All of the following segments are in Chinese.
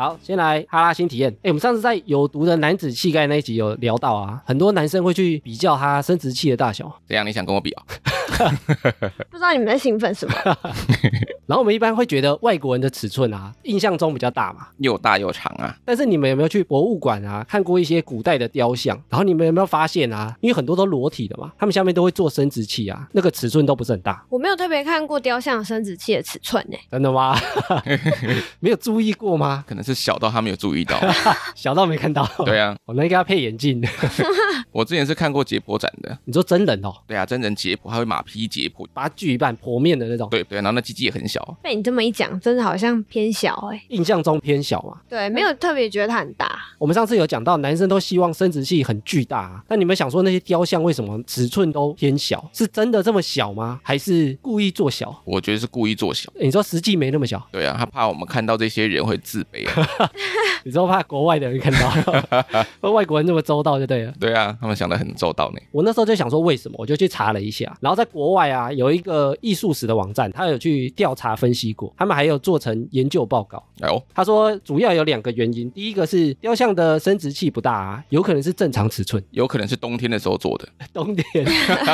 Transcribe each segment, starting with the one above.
好，先来哈拉新体验。哎，我们上次在有毒的男子气概那一集有聊到啊，很多男生会去比较他生殖器的大小。这样你想跟我比啊？不知道你们在兴奋什么？然后我们一般会觉得外国人的尺寸啊，印象中比较大嘛。又大又长啊。但是你们有没有去博物馆啊，看过一些古代的雕像？然后你们有没有发现啊？因为很多都裸体的嘛，他们下面都会做生殖器啊，那个尺寸都不是很大。我没有特别看过雕像生殖器的尺寸呢。真的吗？没有注意过吗？可能是小到他没有注意到，小到没看到。对啊，我那应该要配眼镜。我之前是看过解剖展的。你说真人哦？对啊，真人解剖，还会马匹解剖，把它锯一半剖面的那种。对对，然后那鸡鸡也很小。被你这么一讲，真的好像偏小哎。印象中偏小嘛？对，没有特别觉得它很大。我们上次有讲到，男生都希望生殖器很巨大啊。那你们想说那些雕像为什么尺寸都偏小？是真的这么小吗？还是故意做小？我觉得是故意做小。你说实际没那么小？对啊，他怕我们看到这些人会自卑啊。你说怕国外的人看到，外国人那么周到就对了。对啊，他们想的很周到呢。我那时候就想说为什么，我就去查了一下。然后在国外啊，有一个艺术史的网站，他有去调查分析过，他们还有做成研究报告。哎呦，他说主要有两个原因，第一个是雕像的生殖器不大啊，有可能是正常尺寸，有可能是冬天的时候做的。冬天，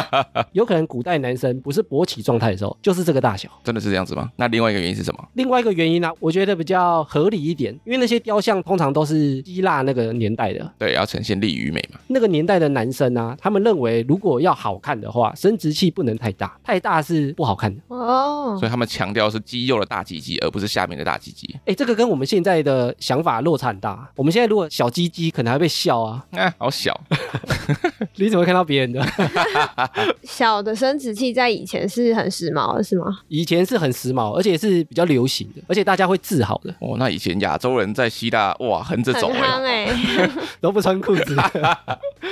有可能古代男生不是勃起状态的时候就是这个大小。真的是这样子吗？那另外一个原因是什么？另外一个原因呢，我觉得比较合理一点，因为那些雕像通常都是希腊那个年代的，对，要呈现力与美嘛。那个年代的男生啊，他们认为如果要好看的话，生殖器不能太大，太大是不好看的哦。所以他们强调是肌肉的大鸡鸡，而不是下面的大鸡鸡。哎，这个跟我们现在的想法落差很大。我们现在如果小鸡鸡，可能还被笑啊，哎，好小。你怎么会看到别人的 小的生殖器？在以前是很时髦的，是吗？以前是很时髦，而且是比较流行的，而且大家会自豪的。哦，那以前亚洲人在希腊哇，横着走哎，都不穿裤子。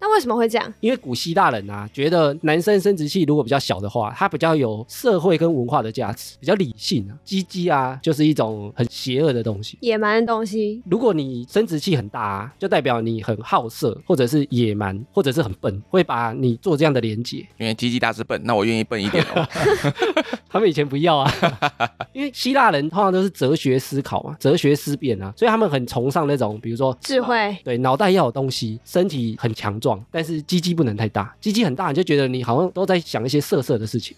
那为什么会这样？因为古希腊人啊，觉得男生生殖器如果比较小的话，他比较有社会跟文化的价值，比较理性啊。鸡鸡啊，就是一种很邪恶的东西，野蛮的东西。如果你生殖器很大啊，就代表你很好色，或者是野蛮，或者是很笨，会把你做这样的连接。因为鸡鸡大是笨，那我愿意笨一点哦。他们以前不要啊，因为希腊人通常都是哲学思考嘛，哲学思辨啊，所以他们很崇尚那种，比如说智慧，对，脑袋要有东西，身体很强壮。但是鸡鸡不能太大，鸡鸡很大你就觉得你好像都在想一些色色的事情。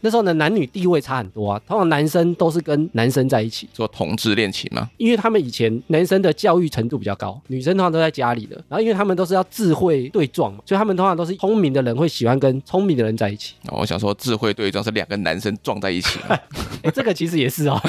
那时候呢，男女地位差很多啊，通常男生都是跟男生在一起做同志恋情嘛，因为他们以前男生的教育程度比较高，女生通常都在家里的。然后因为他们都是要智慧对撞嘛，所以他们通常都是聪明的人会喜欢跟聪明的人在一起。我想说智慧对撞是两个男生撞在一起，这个其实也是哦。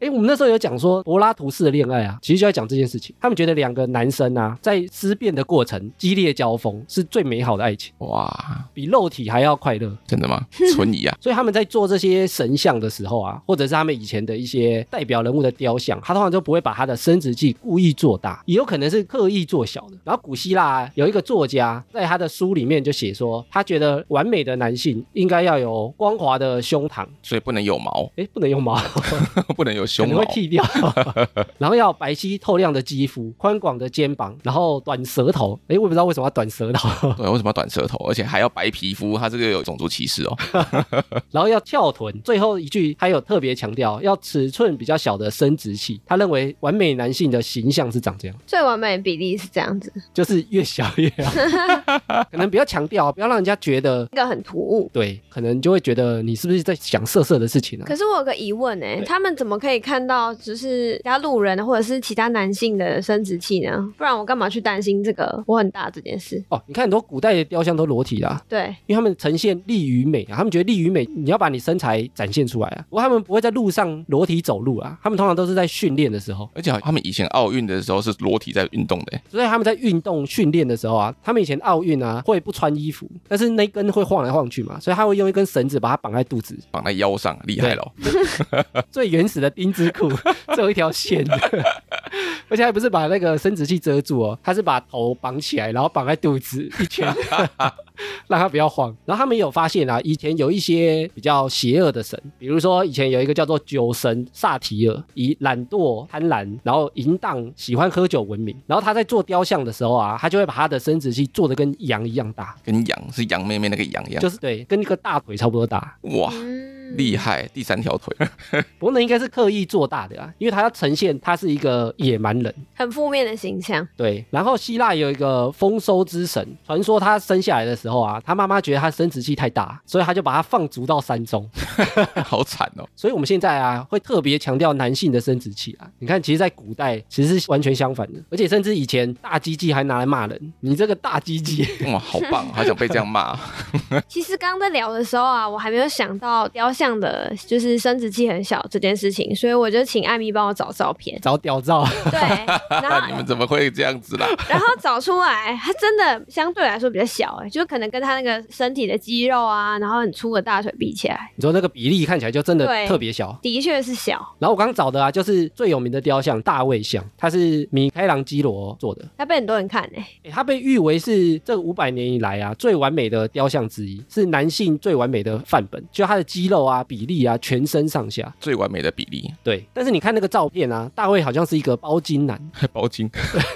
哎，我们那时候有讲说柏拉图式的恋爱啊，其实就在讲这件事情。他们觉得两个男生啊，在思辨的过程激烈交锋是最美好的爱情，哇，比肉体还要快乐，真的吗？存疑啊！所以他们在做这些神像的时候啊，或者是他们以前的一些代表人物的雕像，他通常就不会把他的生殖器故意做大，也有可能是刻意做小的。然后古希腊有一个作家在他的书里面就写说，他觉得完美的男性应该要有光滑的胸膛，所以不能有毛，哎，不能有毛，不能有胸，可能会剃掉。然后要白皙透亮的肌肤，宽广的肩膀，然后短舌头。哎，我也不知道为什么要短舌头。对，为什么要短舌头？而且还要白皮肤，他这个有种族歧视哦。然后要翘臀，最后一句还有特别强调，要尺寸比较小的生殖器。他认为完美男性的形象是长这样，最完美的比例是这样子，就是越小越好。可能比较强调，不要让人家觉得这个很突兀。对，可能就会觉得你是不是在想色色的事情呢？可是我有个疑问哎，他们怎么可以看到只是其他路人或者是其他男性的生殖器呢？不然我干嘛去担心这个？我很大这件事？哦，你看很多古代的雕像都裸体啦，对，因为他们呈现利与美啊，他们觉得利与美，你要把你身材展现出来啊。不过他们不会在路上裸体走路啊，他们通常都是在训练的时候，而且他们以前奥运的时候是裸体在运动的，所以他们在运动训练的时候啊，他们以前奥运啊会不穿衣服，但是那根会晃来晃去嘛，所以他会用一根绳子把它绑在肚子，绑在腰上，厉害了，最原始的 丁字裤，最后一条线，而且还不是把那个生殖器遮住哦，他是把头绑起来，然后绑在肚子一圈。让他不要慌。然后他们有发现啊，以前有一些比较邪恶的神，比如说以前有一个叫做酒神萨提尔，以懒惰、贪婪，然后淫荡、喜欢喝酒闻名。然后他在做雕像的时候啊，他就会把他的生殖器做的跟羊一样大，跟羊是羊妹妹那个羊一样，就是对，跟一个大腿差不多大。哇，嗯厉害，第三条腿，不过那应该是刻意做大的啊，因为他要呈现他是一个野蛮人。很负面的形象。对，然后希腊有一个丰收之神，传说他生下来的时候啊，他妈妈觉得他生殖器太大，所以他就把他放逐到山中。好惨哦。所以我们现在啊，会特别强调男性的生殖器啊。你看，其实，在古代其实是完全相反的，而且甚至以前大鸡鸡还拿来骂人，你这个大鸡鸡。哇，好棒，好想被这样骂。其实刚刚在聊的时候啊，我还没有想到雕像的就是生殖器很小这件事情，所以我就请艾米帮我找照片。找屌照，对，然后你们怎么会这样子啦？然后找出来，它真的相对来说比较小、哎，就可能跟他那个身体的肌肉啊，然后很粗的大腿比起来，你说那个比例看起来就真的特别小。的确是小。然后我刚找的啊，就是最有名的雕像大卫像，它是米开朗基罗做的。它被很多人看哎、诶它被誉为是这五百年以来啊最完美的雕像之一，是男性最完美的范本，就它的肌肉啊、比例啊、全身上下。最完美的比例，对，但是你看那个照片啊，大卫好像是一个包金男，包金，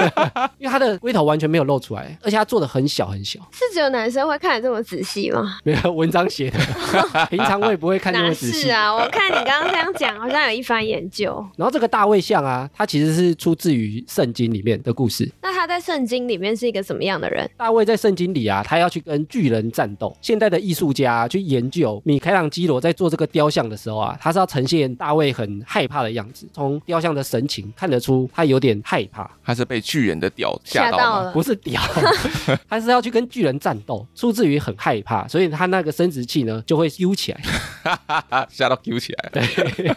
因为他的龟头完全没有露出来，而且他做的很小很小，是只有男生会看得这么仔细吗？没有文章写的，平常我也不会看这么仔细。是啊？我看你刚刚这样讲，好像有一番研究。然后这个大卫像啊，它其实是出自于圣经里面的故事。那他在圣经里面是一个什么样的人？大卫在圣经里啊，他要去跟巨人战斗。现代的艺术家、啊、去研究米开朗基罗在做这个雕像的时候啊，他是要呈现大卫很害怕的样子，从雕像的神情看得出他有点害怕，他是被巨人的屌吓到了不是屌，他是要去跟巨人战斗，出自于很害怕，所以他那个生殖器呢就会揪起来。啊，吓到揪起来了。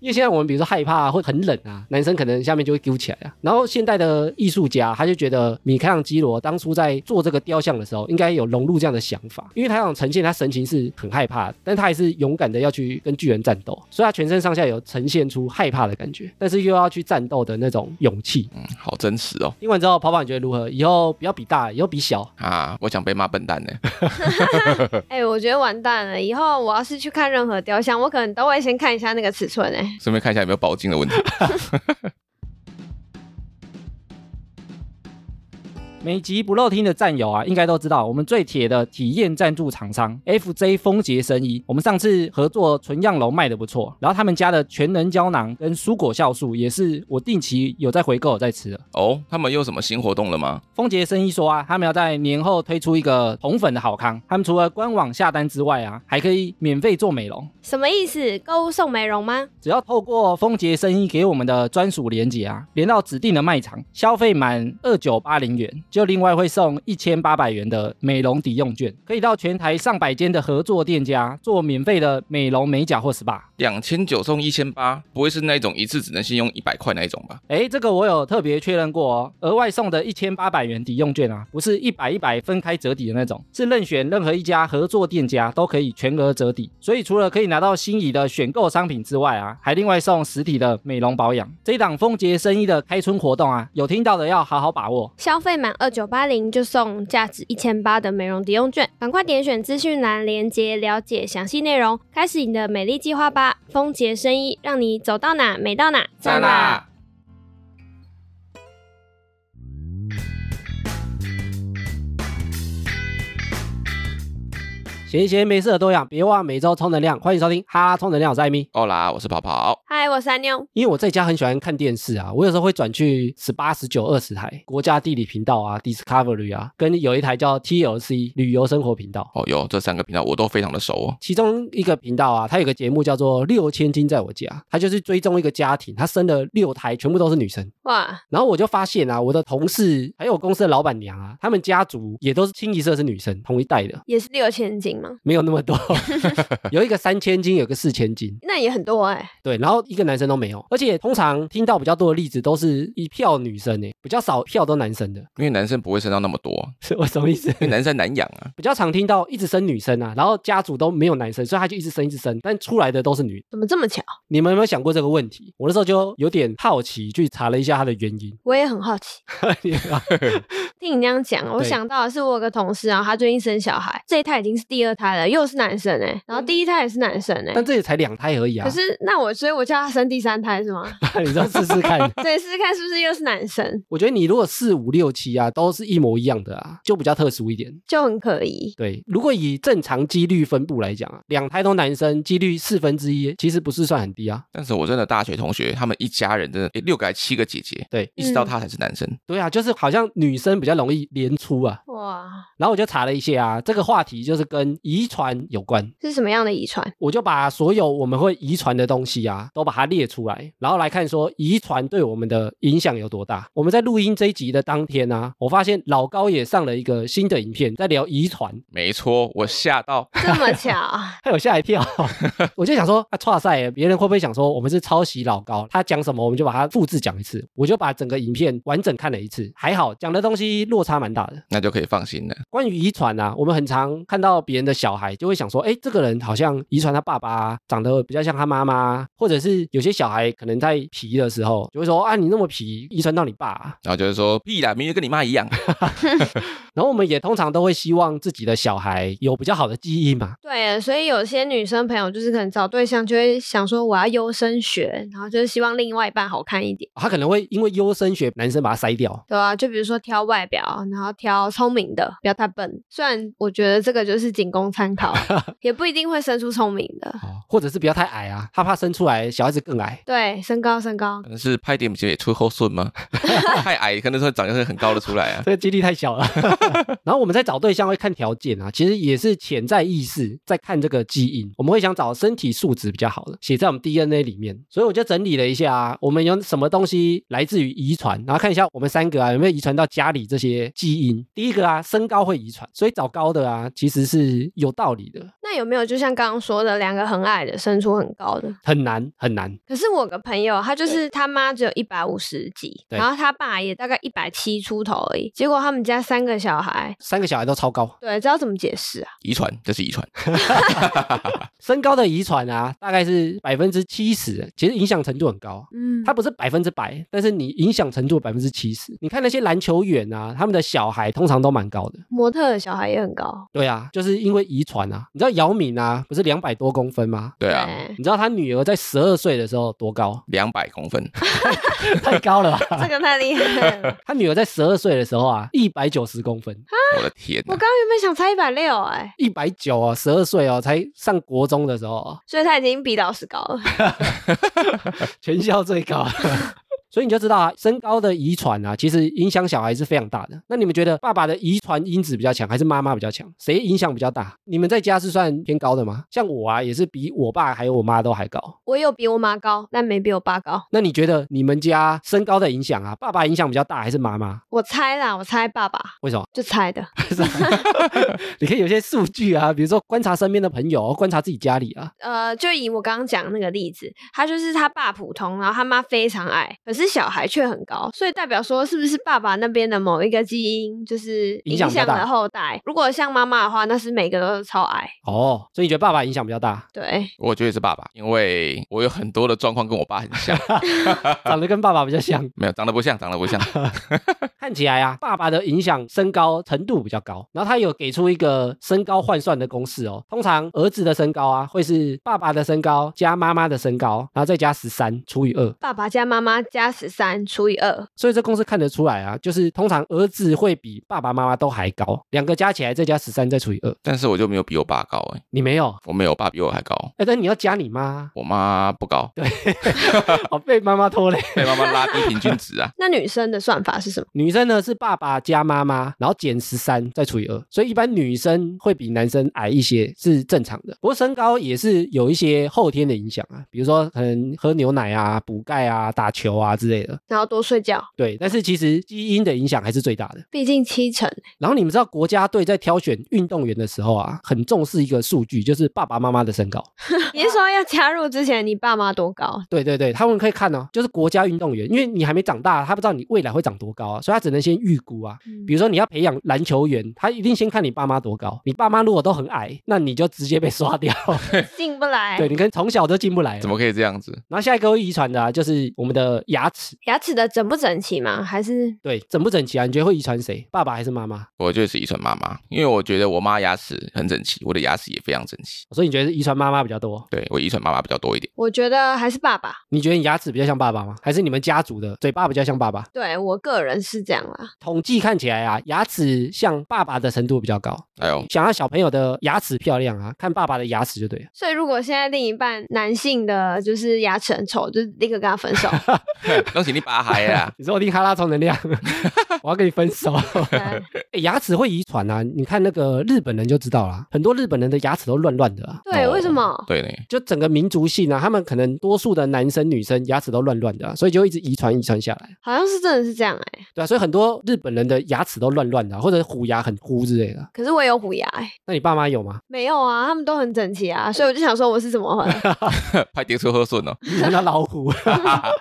因为现在我们比如说害怕、啊、会很冷啊，男生可能下面就会揪起来啊。然后现代的艺术家他就觉得米开朗基罗当初在做这个雕像的时候，应该有融入这样的想法，因为他想呈现他神情是很害怕，但他还是勇敢的要去跟巨人战斗，所以他全身上下有呈现出害怕的感觉，但是又要去战斗的那种勇气。嗯，好真实哦。听完之后，跑跑你觉得如何？以后不要比大，以后比小。啊，我想被骂笨蛋呢。哎、我觉得完蛋了。以后我要是去看任何雕像，我可能都会先看一下那个尺寸、哎，顺便看一下有没有包金的问题。每集不漏听的战友啊，应该都知道我们最铁的体验赞助厂商 FJ 丰杰生医。我们上次合作纯样楼卖的不错，然后他们家的全能胶囊跟蔬果酵素也是我定期有在回购有在吃的。哦，他们又有什么新活动了吗？丰杰生医说啊，他们要在年后推出一个红粉的好康，他们除了官网下单之外啊，还可以免费做美容。什么意思？购物送美容吗？只要透过丰杰生医给我们的专属连接啊，连到指定的卖场，消费满二九八零元，就另外会送一千八百元的美容抵用券，可以到全台上百间的合作店家做免费的美容美甲或 SPA。两千九送一千八，不会是那种一次只能先用一百块那一种吧？哎，这个我有特别确认过哦，额外送的一千八百元抵用券啊，不是一百一百分开折抵的那种，是任选任何一家合作店家都可以全额折抵。所以除了可以拿到心仪的选购商品之外啊，还另外送实体的美容保养。这一档丰杰生意的开春活动啊，有听到的要好好把握。消费满二九八零就送价值一千八的美容抵用券，赶快点选资讯栏链接了解详细内容，开始你的美丽计划吧！丰杰生意让你走到哪美到哪，赞啦！闲闲没事的多养，别忘每周充能量。欢迎收听哈拉充能量，我是艾米。哦啦，我是跑跑。嗨，我是阿妞。因为我在家很喜欢看电视啊，我有时候会转去十八、十九、二十台国家地理频道啊，Discovery 啊，跟有一台叫 TLC 旅游生活频道。哦有，这三个频道我都非常的熟哦。其中一个频道啊，它有个节目叫做《六千金在我家》，它就是追踪一个家庭，他生了六胎，全部都是女生。哇，然后我就发现啊，我的同事还有我公司的老板娘啊，他们家族也都是清一色是女生，同一代的。也是六千金吗？没有那么多，有一个三千斤，有个四千斤，那也很多哎、对，然后一个男生都没有，而且通常听到比较多的例子都是一票女生诶，比较少票都男生的，因为男生不会生到那么多，是 我什么意思？因为男生难养啊。比较常听到一直生女生啊，然后家族都没有男生，所以他就一直生一直生，但出来的都是女。怎么这么巧？你们有没有想过这个问题？我那时候就有点好奇，去查了一下他的原因。我也很好奇。听你这样讲，我想到的是我有个同事啊，他最近生小孩，这一胎已经是第二胎了，又是男生哎、然后第一胎也是男生哎、但这也才两胎而已啊！可是那我所以我叫他生第三胎是吗？你就试试看。对，试试看是不是又是男生，我觉得你如果四五六七啊，都是一模一样的啊，就比较特殊一点。就很可疑。对，如果以正常几率分布来讲啊，两胎都男生，几率四分之一，其实不是算很低啊。但是我真的大学同学，他们一家人真的诶六个还七个姐姐，对一直到他才是男生。对啊，就是好像女生比较容易连出啊。哇，然后我就查了一些啊，这个话题就是跟遗传有关。是什么样的遗传？我就把所有我们会遗传的东西啊，都把它列出来，然后来看说遗传对我们的影响有多大。我们在录音这一集的当天啊，我发现老高也上了一个新的影片，在聊遗传，没错，我吓到，这么巧？还有吓一跳，我就想说啊，哇塞，别人会不会想说我们是抄袭老高？他讲什么我们就把它复制讲一次，我就把整个影片完整看了一次，还好讲的东西落差蛮大的。那就可以放心了。关于遗传啊，我们很常看到别人的小孩，就会想说，哎，这个人好像遗传他爸爸、啊，长得比较像他妈妈，或者是有些小孩可能在皮的时候，就会说啊，你那么皮，遗传到你爸、啊。然后就是说屁啦，明明跟你妈一样。然后我们也通常都会希望自己的小孩有比较好的基因嘛，对，所以有些女生朋友就是可能找对象就会想说我要优生学，然后就是希望另外一半好看一点，他可能会因为优生学男生把他筛掉。对啊，就比如说挑外表，然后挑聪明的，不要太笨。虽然我觉得这个就是仅供参考，也不一定会生出聪明的。哦，或者是不要太矮啊，他怕生出来小孩子更矮。对，身高身高可，能是拍点也出后顺吗？太矮可能会长得很高的出来啊。这个几率太小了。然后我们在找对象会看条件啊，其实也是潜在意识在看这个基因，我们会想找身体素质比较好的，写在我们 DNA 里面。所以我就整理了一下啊，我们有什么东西来自于遗传，然后看一下我们三个啊有没有遗传到家里这些基因。第一个啊，身高会遗传，所以找高的啊其实是有道理的，那有没有就像刚刚说的，两个很矮的生出很高的？很难很难。可是我有个朋友，他就是他妈只有一百五十几，然后他爸也大概一百七出头而已，结果他们家三个小孩，三个小孩都超高，对，知道怎么解释啊？遗传，这是遗传。身高的遗传啊，大概是百分之七十，其实影响程度很高。嗯，它不是百分之百，但是你影响程度百分之七十。你看那些篮球员啊，他们的小孩通常都蛮高的。模特的小孩也很高，对啊，就是因为遗传啊。你知道姚明啊，不是两百多公分吗？对啊，你知道他女儿在十二岁的时候多高？两百公分，太高了吧！这个太厉害了。他女儿在十二岁的时候啊，一百九十公分，我的天哪！我刚刚原本想猜一百六，哎，一百九啊，十二岁哦，才上国中的时候哦，所以他已经比老师高了。全校最高。所以你就知道啊，身高的遗传啊，其实影响小孩是非常大的。那你们觉得爸爸的遗传因子比较强，还是妈妈比较强？谁影响比较大？你们在家是算偏高的吗？像我啊，也是比我爸还有我妈都还高。我有比我妈高，但没比我爸高。那你觉得你们家身高的影响啊，爸爸影响比较大还是妈妈？我猜啦，我猜爸爸，为什么？就猜的。你可以有些数据啊，比如说观察身边的朋友，观察自己家里啊。呃，就以我刚刚讲那个例子，他就是他爸普通，然后他妈非常矮，可是小孩却很高，所以代表说是不是爸爸那边的某一个基因就是影响比较大影响了后代？如果像妈妈的话，那是每个都是超矮。哦，所以你觉得爸爸影响比较大，对，我觉得是爸爸，因为我有很多的状况跟我爸很像，长得跟爸爸比较像。没有长得不像，长得不像。看起来啊，爸爸的影响身高程度比较高，然后他有给出一个身高换算的公式哦。通常儿子的身高啊，会是爸爸的身高加妈妈的身高，然后再加十三除以二，爸爸加妈妈加十三除以二，所以这公式看得出来啊，就是通常儿子会比爸爸妈妈都还高，两个加起来再加十三再除以二。但是我就没有比我爸高哎、你没有？我没有，我爸比我还高。哎，但你要加你妈，我妈不高，对 哦，被妈妈拖累。被妈妈拉低平均值啊。那女生的算法是什么？女生呢是爸爸加妈妈，然后减十三再除以二，所以一般女生会比男生矮一些是正常的。不过身高也是有一些后天的影响啊，比如说可能喝牛奶啊、补钙啊、打球啊之类的。然后多睡觉，对，但是其实基因的影响还是最大的。毕竟七成。然后你们知道国家队在挑选运动员的时候啊，很重视一个数据，就是爸爸妈妈的身高。你是说要加入之前，你爸妈多高？对对对，他们可以看哦，就是国家运动员，因为你还没长大，他不知道你未来会长多高啊，所以他只能先预估啊。嗯比如说你要培养篮球员，他一定先看你爸妈多高。你爸妈如果都很矮，那你就直接被刷掉。进不来。对，你跟从小都进不来。怎么？可以这样子？然后下一个会遗传的啊，就是我们的牙齿。牙齿的整不整齐吗？还是对，整不整齐啊？你觉得会遗传谁？爸爸还是妈妈？我觉得是遗传妈妈，因为我觉得我妈牙齿很整齐，我的牙齿也非常整齐。所以你觉得是遗传妈妈比较多？对我遗传妈妈比较多一点。我觉得还是爸爸。你觉得你牙齿比较像爸爸吗？还是你们家族的嘴巴比较像爸爸？对我个人是这样啦。统计看起来啊，牙齿像爸爸的程度比较高。哎呦，想要小朋友的牙齿漂亮啊，看爸爸的牙齿就对了。所以如果现在另一半男性的就是牙齿很丑，就立刻跟他分手。恭喜你拔孩啊！你说我听哈拉充能量，我要跟你分手。哎欸牙齿会遗传啊，你看那个日本人就知道啦，很多日本人的牙齿都乱乱的啊。对，哦为什么？对呢，就整个民族性啊，他们可能多数的男生女生牙齿都乱乱的、啊，所以就一直遗传遗传下来，好像是真的是这样哎、对啊，所以很多日本人的牙齿都乱乱的啊、或者虎牙很糊之类的。可是我有虎牙哎、那你爸妈有吗？没有啊，他们都很整齐啊，所以我就想说我是怎么回来？快跌出喝顺哦。那老虎。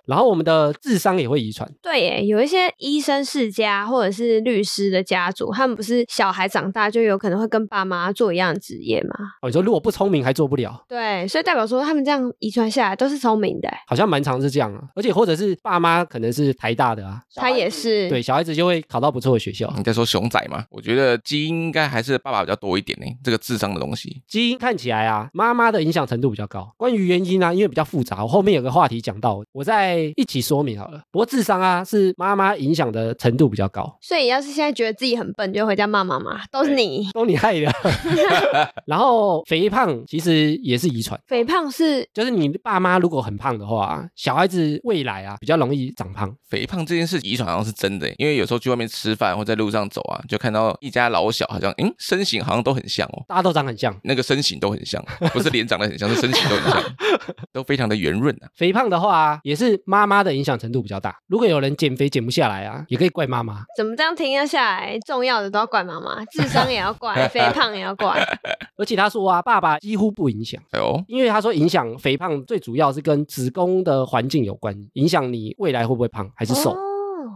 然后我们的智商也会遗传，对耶，有一些医生世家或者是律师的家族，他们不是小孩长大就有可能会跟爸妈做一样的职业吗？哦，你说如果不聪明还做不了，对，所以代表说他们这样遗传下来都是聪明的。好像蛮常是这样啊。而且或者是爸妈可能是台大的啊，他也是，对，小孩子就会考到不错的学校。你在说熊仔吗？我觉得基因应该还是爸爸比较多一点呢，这个智商的东西。基因看起来啊，妈妈的影响程度比较高。关于原因呢、因为比较复杂，我后面有个话题讲到，我再一起说明好了。不过智商啊，是妈妈影响的程度比较高，所以要是现在觉得自己很笨，就回家骂妈妈，都是你。都你害的。然后肥胖其实也是遗传，肥胖是就是你爸妈如果很胖的话，小孩子未来啊比较容易长胖。肥胖这件事遗传好像是真的，因为有时候去外面吃饭或在路上走啊，就看到一家老小，好像嗯身形好像都很像哦，大家都长很像，那个身形都很像，不是脸长得很像，是身形都很像，都非常的圆润啊。肥胖的话、啊、也是妈妈的影响程度比较大。如果有人减肥减不下来啊，也可以怪妈妈。怎么这样停了下来，重要的都要怪妈妈，智商也要怪，肥胖也要怪。而且他说啊，爸爸几乎不影响。哎呦，因为他说影响肥胖最主要是跟子宫的环境有关，影响你未来会不会胖还是瘦。哦，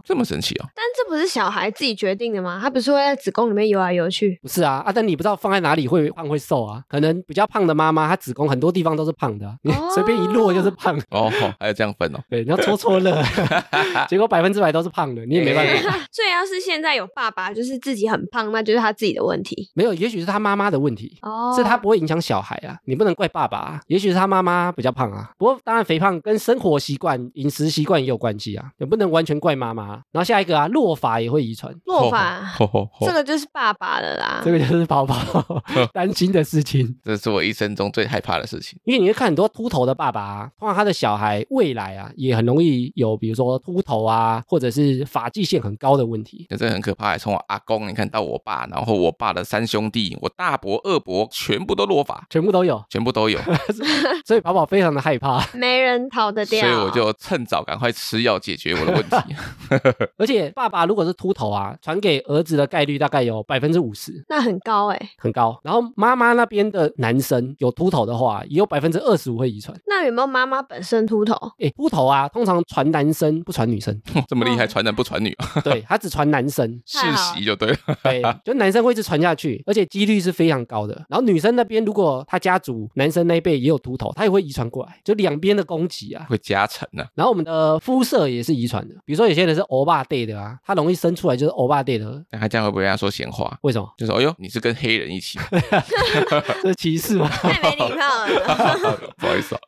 这么神奇哦！但这不是小孩自己决定的吗？他不是会在子宫里面游来游去？不是啊啊！但你不知道放在哪里会胖会瘦啊？可能比较胖的妈妈，她子宫很多地方都是胖的啊、你哦 随便一落就是胖。哦，还有这样分哦。对，你要搓搓乐，结果百分之百都是胖的，你也没办法。所以要是现在有爸爸就是自己很胖，那就是他自己的问题。没有，也许是他妈妈的问题。哦是他不会影响小孩啊，你不能怪爸爸啊，也许是他妈妈比较胖啊。不过当然，肥胖跟生活习惯、饮食习惯也有关系啊，也不能完全怪妈妈。然后下一个啊，落发也会遗传，落发，吼吼 吼这个就是爸爸的啦。这个就是宝宝 担心的事情。这是我一生中最害怕的事情。因为你会看很多秃头的爸爸啊，通常他的小孩未来啊，也很容易有比如说秃头啊，或者是发际线很高的问题。这真的很可怕。从我阿公，你看到我爸，然后我爸的三兄弟，我大伯、二伯，全部都落发，全部都有，全部都有，所以宝宝非常的害怕，没人逃得掉，所以我就趁早赶快吃药解决我的问题。而且爸爸如果是秃头啊，传给儿子的概率大概有百分之五十，那很高哎、很高。然后妈妈那边的男生有秃头的话，也有百分之二十五会遗传。那有没有妈妈本身秃头？诶，秃头啊，通常传男生不传女生，这么厉害，传男不传女，对他只传男生，世袭就对了。对，就男生会一直传下去，而且几率是非常高的。然后女生那边如果他家族男生那一辈也有秃头，他也会遗传过来，就两边的攻击啊。会加成啊、然后我们的肤色也是遗传的，比如说有些人是欧巴 day 的啊，他容易生出来就是欧巴 day 的，那他这样会不会跟他说闲话？为什么？就是：“哎呦，你是跟黑人一起吗？这是歧视吗？太没礼貌了。不好意思、啊，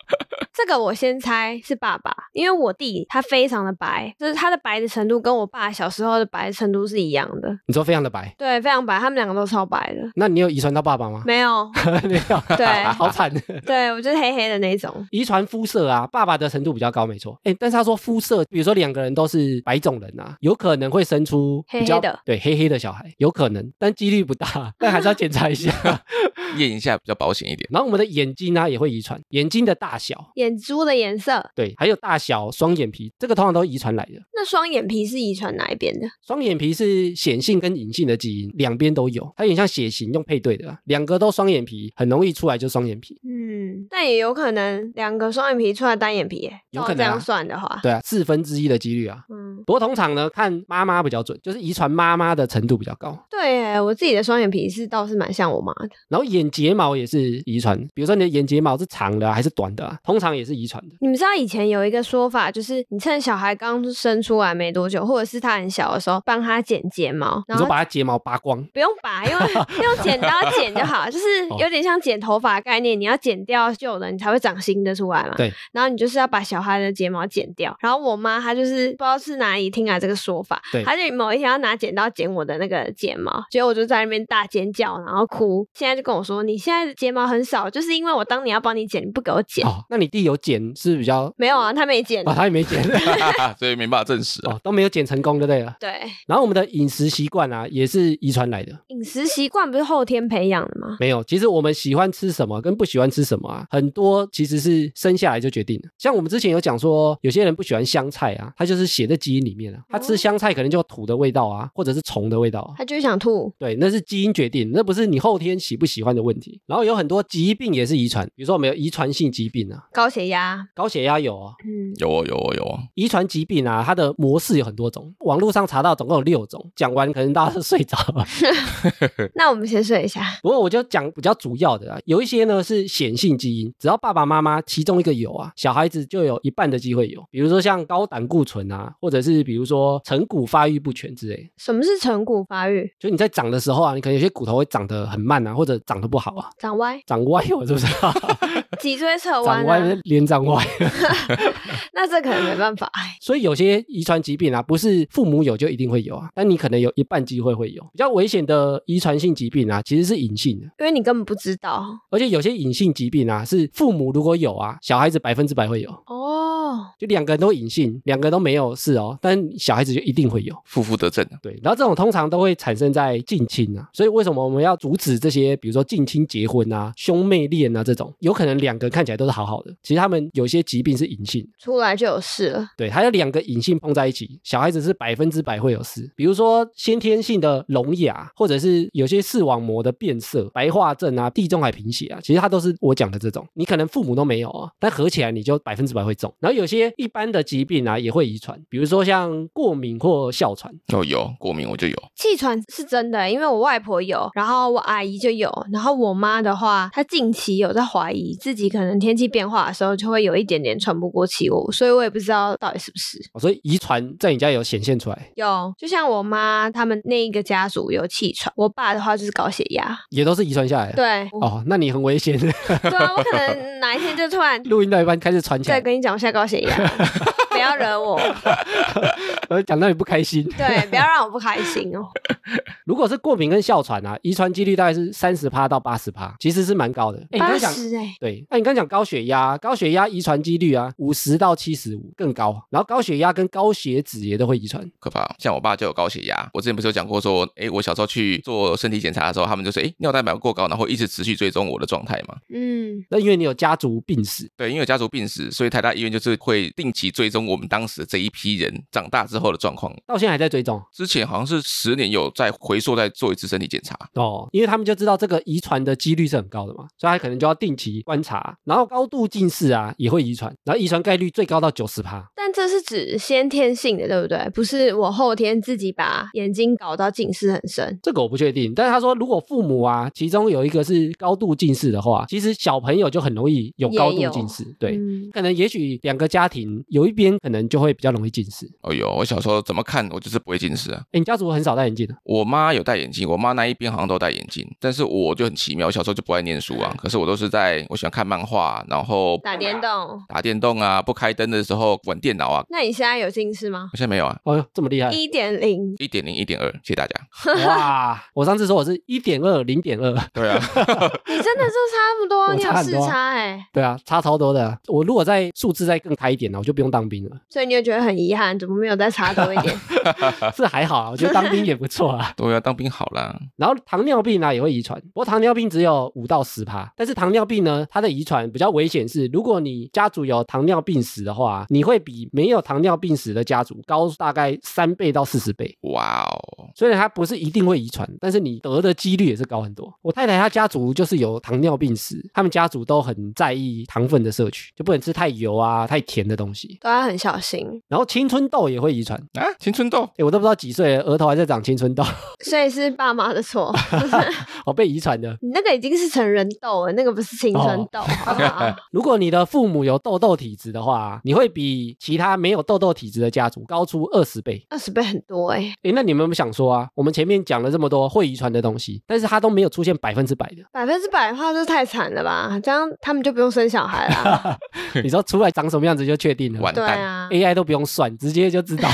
这个我先猜是爸爸，因为我弟他非常的白，就是他的白的程度跟我爸小时候的白的程度是一样的。你说非常的白，对，非常白，他们两个都超白的。那你有遗传到爸爸吗？没有，没有，对好惨。对我就是黑黑的那种。遗传肤色啊，爸爸的程度比较高，没错。哎，但是他说肤色，比如说两个人都是白种种人啊，有可能会生出比较黑黑的对黑黑的小孩，有可能，但几率不大，但还是要检查一下。验一下比较保险一点。然后我们的眼睛呢、也会遗传，眼睛的大小，眼珠的颜色，对，还有大小、双眼皮，这个通常都遗传来的。那双眼皮是遗传哪一边的？双眼皮是显性跟隐性的基因，两边都有，它有点像血型用配对的啊，两个都双眼皮，很容易出来就双眼皮。嗯，但也有可能两个双眼皮出来单眼皮耶，有可能这样算的话，对啊，四分之一的几率啊。嗯，不过通常呢，看妈妈比较准，就是遗传妈妈的程度比较高。对耶，我自己的双眼皮是倒是蛮像我妈的。然后眼睫毛也是遗传，比如说你的眼睫毛是长的、啊、还是短的、啊，通常也是遗传的。你们知道以前有一个说法，就是你趁小孩刚生出来没多久，或者是他很小的时候，帮他剪睫毛，然后把他睫毛拔光，不用拔，用 用剪刀剪就好，就是 哦有点像剪头发的概念，你要剪掉旧的，你才会长新的出来嘛。对。然后你就是要把小孩的睫毛剪掉。然后我妈她就是不知道是哪里听来这个说法，对她就某一天要拿剪刀剪我的那个睫毛，结果我就在那边大尖叫，然后哭。现在就跟我说，你现在的睫毛很少，就是因为我当年要帮你剪，你不给我剪。哦，那你弟有剪是比较，没有啊，他没剪。哦，他也没剪，所以没办法证实啊。哦，都没有剪成功，就对了。对，然后我们的饮食习惯啊，也是遗传来的。饮食习惯不是后天培养的吗？没有，其实我们喜欢吃什么跟不喜欢吃什么啊，很多其实是生下来就决定的。像我们之前有讲说，有些人不喜欢香菜啊，他就是写在基因里面啊，他吃香菜可能就有土的味道啊，或者是虫的味道啊。他就是想吐。对，那是基因决定，那不是你后天喜不喜欢的问题。然后有很多疾病也是遗传，比如说我们有遗传性疾病啊，高血压，高血压有啊，嗯，有哦，有哦，有哦。遗传疾病啊，它的模式有很多种，网络上查到总共有六种，讲完可能大家都睡着了。那我们先睡一下。不过我就讲比较主要的啊，有一些呢是显性基因，只要爸爸妈妈其中一个有啊，小孩子就有一半的机会有。比如说像高胆固醇啊，或者是比如说成骨发育不全之类，什么是成骨发育？就你在长的时候啊，你可能有些骨头会长得很慢啊，或者长得不好啊，长歪，长歪哦，是不是？脊椎侧弯长歪啊？脸长歪，那这可能没办法。哎所以有些遗传疾病啊，不是父母有就一定会有啊，但你可能有一半机会会有。比较危险的遗传性疾病啊，其实是隐性的。因为你根本不知道而且有些隐性疾病啊，是父母如果有啊，小孩子百分之百会有，哦。就两个人都隐性，两个都没有事哦，但小孩子就一定会有。负负得正啊。对，然后这种通常都会产生在近亲啊，所以为什么我们要阻止这些，比如说近亲结婚啊、兄妹恋啊这种，有可能两个看起来都是好好的，其实他们有些疾病是隐性，出来就有事了。对，还有两个隐性碰在一起，小孩子是百分之百会有事，比如说先天性的聋哑，或者是有些视网膜的变色、白化症啊、地中海贫血啊，其实它都是我讲的这种，你可能父母都没有啊，但合起来你就百分之百会中。然后有些一般的疾病啊也会遗传，比如说像过敏或哮喘。哦，有过敏我就有，气喘是真的，因为我外婆有，然后我阿姨就有，然后我妈的话，她近期有在怀疑自己可能天气变化的时候就会有一点点喘不过气，我所以我也不知道到底是不是。哦所以遗传在你家有显现出来，有，就像我妈他们那一个家族有气喘，我爸的话就是高血压。也都是遗传下来的。对，哦，那你很危险，对啊，我可能哪一天就突然 录音到一半开始传起来，再跟你讲我现在高血压，不 要惹我，我，讲到你不开心。对，不要让我不开心哦。如果是过敏跟哮喘啊，遗传几率大概是三十趴到八十趴，其实是蛮高的。哎，你刚八刚讲十哎，对，那你刚讲高血压，高血压遗传几率啊，五十到七十五更高。然后高血压跟高血脂也都会遗传。可怕哦。像我爸就有高血压，我之前不是有讲过说，哎，我小时候去做身体检查的时候，他们就说，哎，尿蛋白过高，然后一直持续追踪我的状态嘛。嗯，那因为你有家族病史，对，因为有家族病史，所以台大医院就是会定期追踪我们当时的这一批人长大之后的状况。到现在还在追踪之前好像是十年有再回溯再做一次身体检查。哦，因为他们就知道这个遗传的几率是很高的嘛，所以他可能就要定期观察。然后高度近视啊也会遗传，然后遗传概率最高到九十趴。但这是指先天性的，对不对？不是我后天自己把眼睛搞到近视很深。这个我不确定，但是他说，如果父母啊，其中有一个是高度近视的话，其实小朋友就很容易有高度近视。对，嗯可能也许两个家庭有一边可能就会比较容易近视。哦哟，我小时候怎么看我就是不会近视啊。哎，你家族很少戴眼镜的，我妈有戴眼镜，我妈那一边好像都戴眼镜，但是我就很奇妙，我小时候就不爱念书啊，可是我都是在我喜欢看漫画，然后打电动。打电动啊，不开灯的时候玩电脑啊。那你现在有近视吗？我现在没有啊，哦哟，这么厉害！一点零，一点零、一点二，谢谢大家。哇，我上次说我是一点二、零点二，对啊，你真的就差不多，你有视差哎、对啊，差超多的。我如果在数字再更开一点呢，我就不用当兵了，所以你也觉得很遗憾，怎么没有再查多一点？是还好啊，我觉得当兵也不错啊。对啊当兵好啦。然后糖尿病呢、也会遗传，不过糖尿病只有五到十趴，但是糖尿病呢，它的遗传比较危险是，如果你家族有糖尿病史的话，你会比没有糖尿病史的家族高大概三倍到四十倍。哇哦，虽然它不是一定会遗传，但是你得的几率也是高很多。我太太她家族就是有糖尿病史，他们家族都很在意糖分的摄取，就不能吃太油啊、太甜的东西。都要很小心。然后青春痘也会遗传，啊，青春痘诶我都不知道几岁了，额头还在长青春痘，所以是爸妈的错，我 被遗传的。你那个已经是成人痘了，那个不是青春痘？如果你的父母有痘痘体质的话，你会比其他没有痘痘体质的家族高出二十倍。二十倍很多哎、诶，那你们有没有想说啊？我们前面讲了这么多会遗传的东西，但是它都没有出现百分之百的。百分之百的话就太惨了吧？这样他们就不用生小孩了。你说出来长什么样子就确定了完蛋。对啊，，AI 都不用算，直接就知道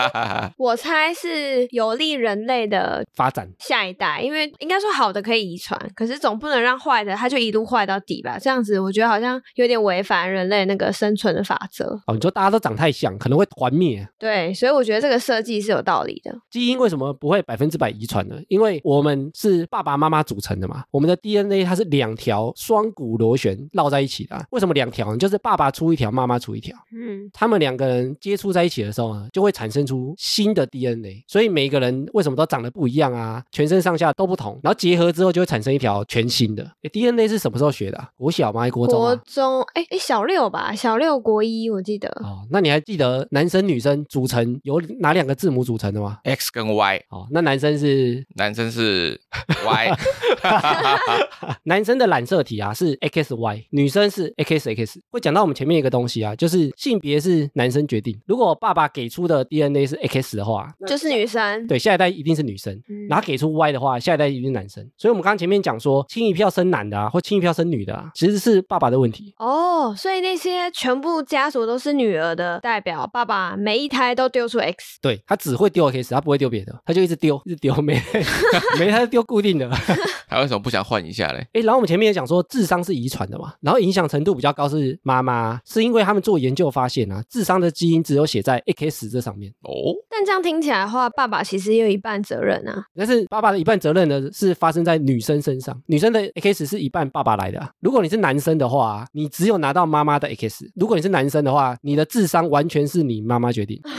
我猜是有利人类的发展。下一代，因为应该说好的可以遗传，可是总不能让坏的它就一路坏到底吧？这样子我觉得好像有点违反人类那个生存的法则。哦，你说大家都长太像，可能会团灭。对，所以我觉得这个设计是有道理的。基因为什么不会百分之百遗传呢？因为我们是爸爸妈妈组成的嘛，我们的 DNA 它是两条双股螺旋绕在一起的啊、为什么两条呢？就是爸爸出一条，妈妈出一条。嗯，他们两个人接触在一起的时候呢，就会产生出新的 DNA。所以每一个人为什么都长得不一样啊？全身上下都不同，然后结合之后就会产生一条全新的。诶 DNA 是什么时候学的、啊？国小吗？还是国中国啊？中哎哎小六吧，小六国一我记得。哦，那你还记得男生女生组成由哪两个字母组成的吗？X 跟 Y，哦，那男生是男生是 Y，男生的染色体啊是 XY，女生是 XX。会讲到我们前面一个东西啊，就是性别是男生决定。如果爸爸给出的 DNA 是 X 的话，就是女生，对下一代一定是女生。嗯然后给出 Y 的话，下一代一定是男生。所以我们刚刚前面讲说，轻一票生男的啊，或轻一票生女的啊，其实是爸爸的问题。哦，所以那些全部家族都是女儿的代表，爸爸每一胎都丢出 X，对他只会丢 X，他不会丢别的，他就一直丢，一直丢，没 没他就丢固定的。他为什么不想换一下嘞？诶，然后我们前面也讲说智商是遗传的嘛，然后影响程度比较高是妈妈，是因为他们做研究发现啊，智商的基因只有写在 X 这上面，哦，但这样听起来的话，爸爸其实也有一半责任啊。但是爸爸的一半责任呢是发生在女生身上，女生的 X 是一半爸爸来的、啊。如果你是男生的话，你只有拿到妈妈的 X；如果你是男生的话，你的智商完全是你妈妈决定。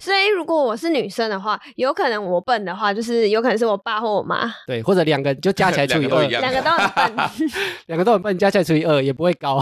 所以如果我是女生的话，有可能我笨的话，就是有可能是我爸或我妈，对，或者两个就加起来除以二两个都一，样两个都很笨。两个都很笨，加起来除以二也不会高。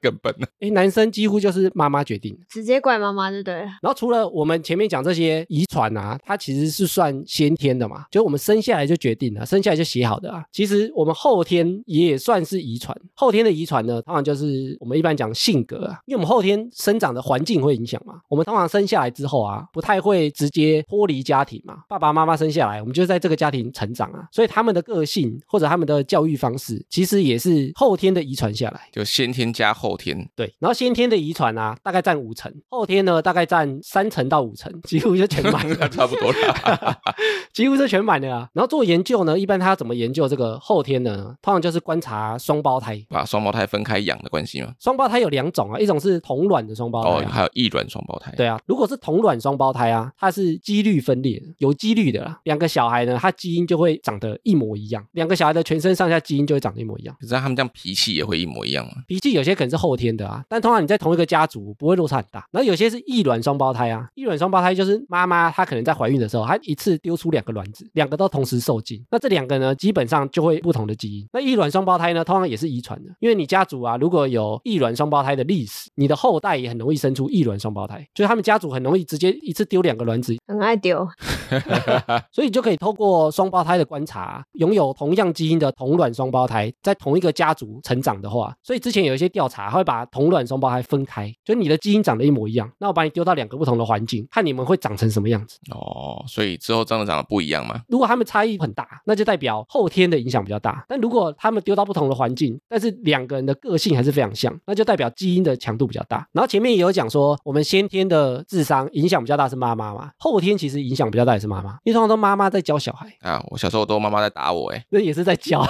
更笨了。诶，男生几乎就是妈妈决定。直接怪妈妈就对了。然后除了我们前面讲这些遗传啊，它其实是算先天的嘛，就我们生下来就决定了，生下来就写好的啊。其实我们后天也算是遗传，后天的遗传呢，通常就是我们一般讲性格啊，因为我们后天生长的环境会影响嘛。我们通常生下来之后啊，不太会直接脱离家庭嘛，爸爸妈妈生下来，我们就在这个家庭成长啊，所以他们的个性或者他们的教育方式，其实也是后天的遗传下来。就先天加后天，对，然后先天的遗传啊，大概占五成，后天呢大概占三成到五成，几乎就全满了，差不多了。几乎是全满的啊。然后做研究呢，一般他要怎么研究这个后天呢？通常就是观察双胞胎。把双胞胎分开养的关系吗？双胞胎有两种啊，一种是同卵的双胞哦胎、，啊。还有异卵双胞胎。对啊，如果是同卵双胞胎啊，它是几率分裂，有几率的啦。两个小孩呢，他基因就会长得一模一样，两个小孩的全身上下基因就会长得一模一样。可是他们这样脾气也会一模一样吗？脾气有些可能是后天的啊，但通常你在同一个家族不会落差很大。然后有些是异卵双胞胎啊，异卵双胞胎就是妈妈她可能在怀孕的时候，她一次丢出两个卵子，两个都同时受精，那这两个呢基本上就会不同的基因。那异卵双胞胎呢，通常也是遗传的，因为你家族啊如果有异卵双胞胎的历史，你的后代也很容易生出异卵双胞胎，就是他们家族很容易直接一次丢两个卵子，很爱丢，所以就可以透过双胞胎的观察，拥有同样基因的同卵双胞胎在同一个家族成长的话，所以之前有一些调查，它会把同卵双胞胎分开，就你的基因长得一模一样，那我把你丢到两个不同的环境，看你们会长成什么样子。哦，所以之后真的长得不一样吗？如果他们差异很大，那就代表后天的影响比较大；但如果他们丢到不同的环境，但是两个人的个性还是非常像，那就代表基因的强度比较大。然后前面也有讲说，我们先天的智商影响比较大是妈妈嘛，后天其实影响比较大也是妈妈，因为通常都妈妈在教小孩，啊，我小时候都妈妈在打我，哎，那也是在教，啊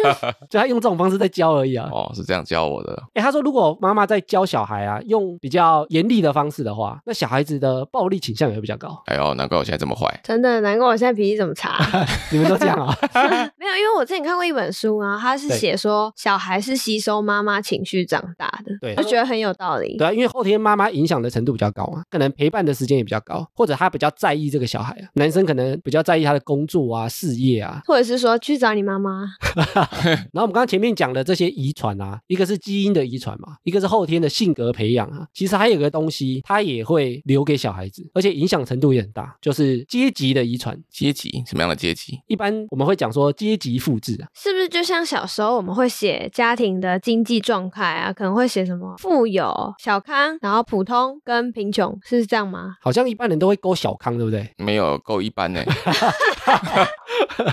就他用这种方式在教而已啊。哦，是这样教我的。哎，他说如果妈妈在教小孩啊，用比较严厉的方式的话，那小孩子的暴力倾向也会比较高。哎呦，难怪我现在这么坏。真的，难怪我现在脾气这么差。你们都这样啊？没有，因为我之前看过一本书啊，它是写说小孩是吸收妈妈情绪长大的，对就觉得很有道理。对啊，因为后天妈妈影响的程度比较高啊，可能陪伴的时间也比较高，或者他比较在意这个小孩啊。男生可能比较在意他的工作啊、事业啊。或者是说去找你妈妈，然后我们刚刚前面讲的这些遗传啊，一个是基因的遗传嘛，一个是后天的性格培养啊。其实还有个东西，它也会留给小孩子，而且影响程度也很大，就是阶级的遗传。阶级什么样的阶级？一般我们会讲说阶级复制啊，是不是就像小时候我们会写家庭的经济状态啊，可能会写什么富有、小康，然后普通跟贫穷，是这样吗？好像一般人都会勾小康，对不对？没有勾一般呢。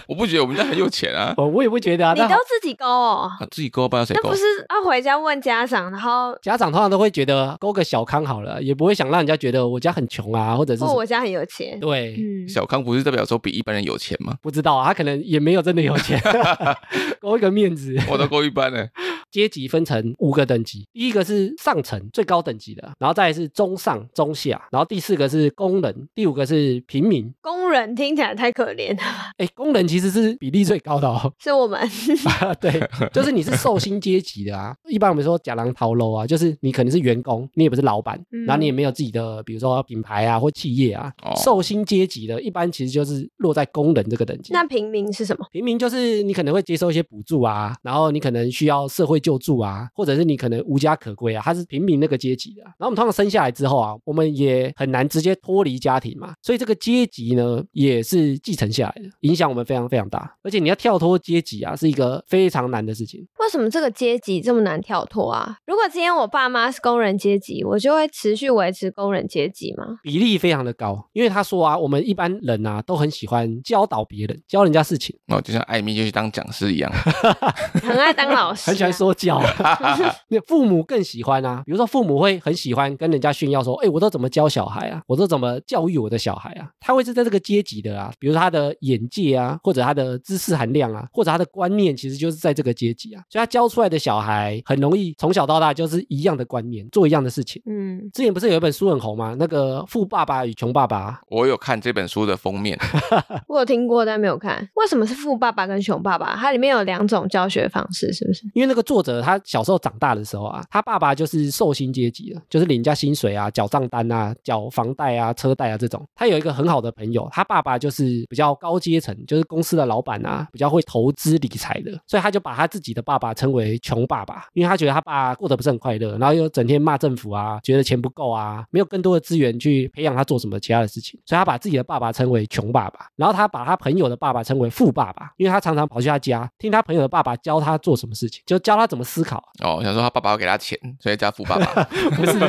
我不觉得我们家很有钱啊，我我也不觉得啊，你都自己勾哦，啊自己勾，不知道谁勾那不。是要回家问家长，然后家长通常都会觉得勾个小康好了，也不会想让人家觉得我家很穷啊，或者是我家很有钱，对。嗯，小康不是代表说比一般人有钱吗？不知道啊，他可能也没有真的有钱，勾一个面子。我都勾一般呢。阶级分成五个等级，第一个是上层最高等级的，然后再来是中上、中下，然后第四个是工人，第五个是平民。工人听起来太可怜了，哎，工人其实是比例最高的哦。是我们 对，就是你是受薪阶级的啊。一般我们说假狼逃楼啊，就是你可能是员工，你也不是老板，嗯然后你也没有自己的，比如说品牌啊或企业啊。哦受薪阶级的，一般其实就是落在工人这个等级。那平民是什么？平民就是你可能会接受一些补助啊，然后你可能需要社会救助啊，或者是你可能无家可归啊，他是平民那个阶级的啊。然后我们通常生下来之后啊，我们也很难直接脱离家庭嘛，所以这个阶级呢也是继承下来的，影响我们非常非常大。而且你要跳脱阶级啊，是一个非常难的事情。为什么这个阶级这么难跳脱啊？如果今天我爸妈是工人阶级，我就会持续维持工人阶级吗？比例非常的高，因为他说啊，我们一般人啊都很喜欢教导别人，教人家事情，哦，就像艾米就去当讲师一样。很爱当老师、啊，很喜欢说教。那父母更喜欢啊，比如说父母会很喜欢跟人家炫耀说，哎，我都怎么教小孩啊，我都怎么教育我的小孩啊。他会是在这个阶级的啊，比如说他的眼界啊，或者他的知识含量啊，或者他的观念，其实就是在这个阶级啊。所以他教出来的小孩很容易从小到大就是一样的观念，做一样的事情。嗯，之前不是有一本书很红吗？那个《富爸爸与穷爸爸》。我有看这本书的封面，我有听过，但没有看。为什么是富爸爸跟穷爸爸？它里面有两种教学方式，是不是？因为那个作或者他小时候长大的时候啊，他爸爸就是受薪阶级的，就是领家薪水啊、缴账单啊、缴房贷啊、车贷啊这种。他有一个很好的朋友，他爸爸就是比较高阶层，就是公司的老板啊，比较会投资理财的，所以他就把他自己的爸爸称为穷爸爸，因为他觉得他爸过得不是很快乐，然后又整天骂政府啊，觉得钱不够啊，没有更多的资源去培养他做什么其他的事情，所以他把自己的爸爸称为穷爸爸，然后他把他朋友的爸爸称为富爸爸，因为他常常跑去他家听他朋友的爸爸教他做什么事情，就教他怎么思考。哦，想说他爸爸要给他钱，所以叫富爸爸。不是，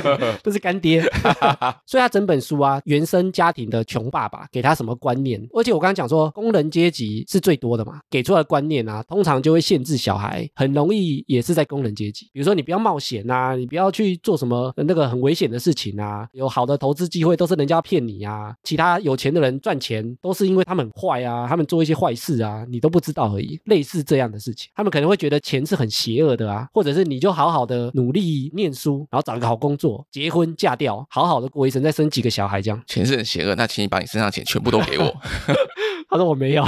这是干爹。所以他整本书啊，原生家庭的穷爸爸给他什么观念？而且我刚刚讲说，工人阶级是最多的嘛，给出来的观念啊，通常就会限制小孩，很容易也是在工人阶级。比如说，你不要冒险啊，你不要去做什么那个很危险的事情啊，有好的投资机会都是人家骗你啊，其他有钱的人赚钱都是因为他们很坏啊，他们做一些坏事啊，你都不知道而已。类似这样的事情，他们可能会觉得钱是很邪恶的啊，或者是你就好好的努力念书，然后找一个好工作，结婚嫁掉，好好的过一生，再生几个小孩这样。钱是很邪恶，那请你把你身上钱全部都给我。他说我没有，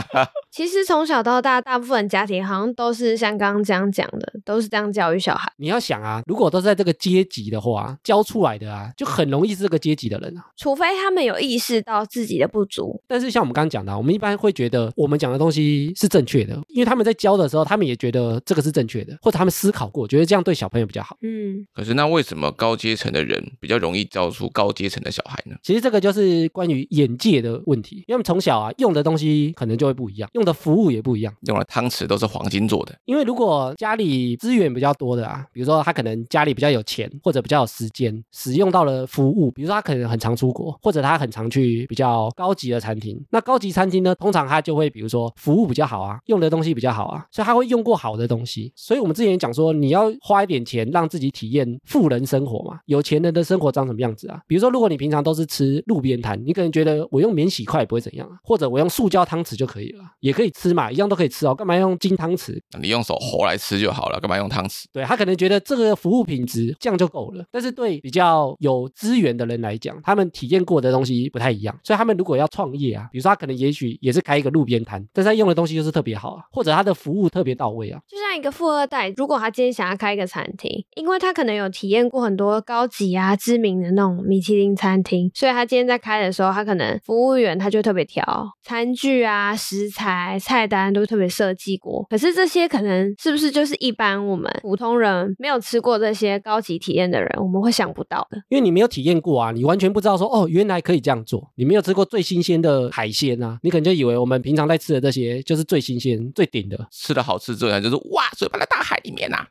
其实从小到大，大部分家庭好像都是像刚刚这样讲的，都是这样教育小孩。你要想啊，如果都是在这个阶级的话，教出来的啊，就很容易是这个阶级的人啊。除非他们有意识到自己的不足，但是像我们刚刚讲的啊，我们一般会觉得我们讲的东西是正确的，因为他们在教的时候，他们也觉得这个是正确的，或者他们思考过，觉得这样对小朋友比较好。嗯，可是那为什么高阶层的人比较容易教出高阶层的小孩呢？其实这个就是关于眼界的问题，因为我们从小啊，用的东西可能就会不一样，用的服务也不一样。用的汤匙都是黄金做的，因为如果家里资源比较多的啊，比如说他可能家里比较有钱，或者比较有时间，使用到了服务，比如说他可能很常出国，或者他很常去比较高级的餐厅。那高级餐厅呢，通常他就会比如说服务比较好啊，用的东西比较好啊，所以他会用过好的东西。所以我们之前也讲说，你要花一点钱让自己体验富人生活嘛，有钱人的生活长什么样子啊？比如说，如果你平常都是吃路边摊，你可能觉得我用免洗筷也不会怎样啊，或者我用塑胶汤匙就可以了，也可以吃嘛，一样都可以吃哦，干嘛用金汤匙？你用手活来吃就好了，干嘛用汤匙？对他可能觉得这个服务品质这样就够了，但是对比较有资源的人来讲，他们体验过的东西不太一样，所以他们如果要创业啊，比如说他可能也许也是开一个路边摊，但是他用的东西就是特别好啊，或者他的服务特别到位啊。就像一个富二代，如果他今天想要开一个餐厅，因为他可能有体验过很多高级啊、知名的那种米其林餐厅，所以他今天在开的时候，他可能服务员他就特别挑餐具啊、食材、菜单都特别设计过。可是这些可能是不是就是一般我们普通人没有吃过这些高级体验的人，我们会想不到的。因为你没有体验过啊，你完全不知道说哦，原来可以这样做。你没有吃过最新鲜的海鲜啊，你可能就以为我们平常在吃的这些就是最新鲜、最顶的。吃的好吃之后，就是哇，嘴巴在大海里面呐、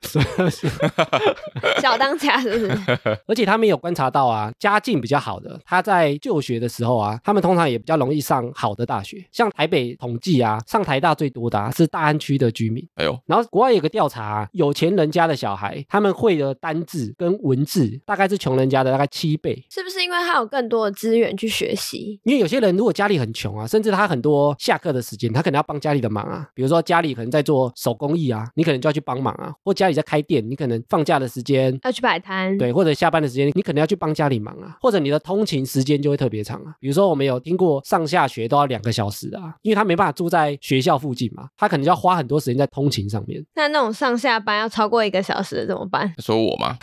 小当家是不是？而且他们有观察到啊，家境比较好的，他在就学的时候啊，他们通常也比较容易上好的大学。像台北统计啊，上台大最多的、啊、是大安区的居民。哎呦，然后国外有个调查、啊，有钱人家的小孩，他们会的单字跟文字，大概是穷人家的大概七倍。是不是因为他有更多的资源去学习？因为有些人如果家里很穷啊，甚至他很多下课的时间，他可能要帮家里的忙啊。比如说家里可能在做手工艺啊，你可能就要去帮忙啊；或家里在开店，你可能放假的时间要去摆摊，对，或者下班的时间，你可能要去帮家里忙啊，或者你的通勤时间就会特别长啊。比如说，我们有听过上下学都要两个小时啊，因为他没办法住在学校附近嘛，他可能就要花很多时间在通勤上面。那那种上下班要超过一个小时的怎么办？说我吗？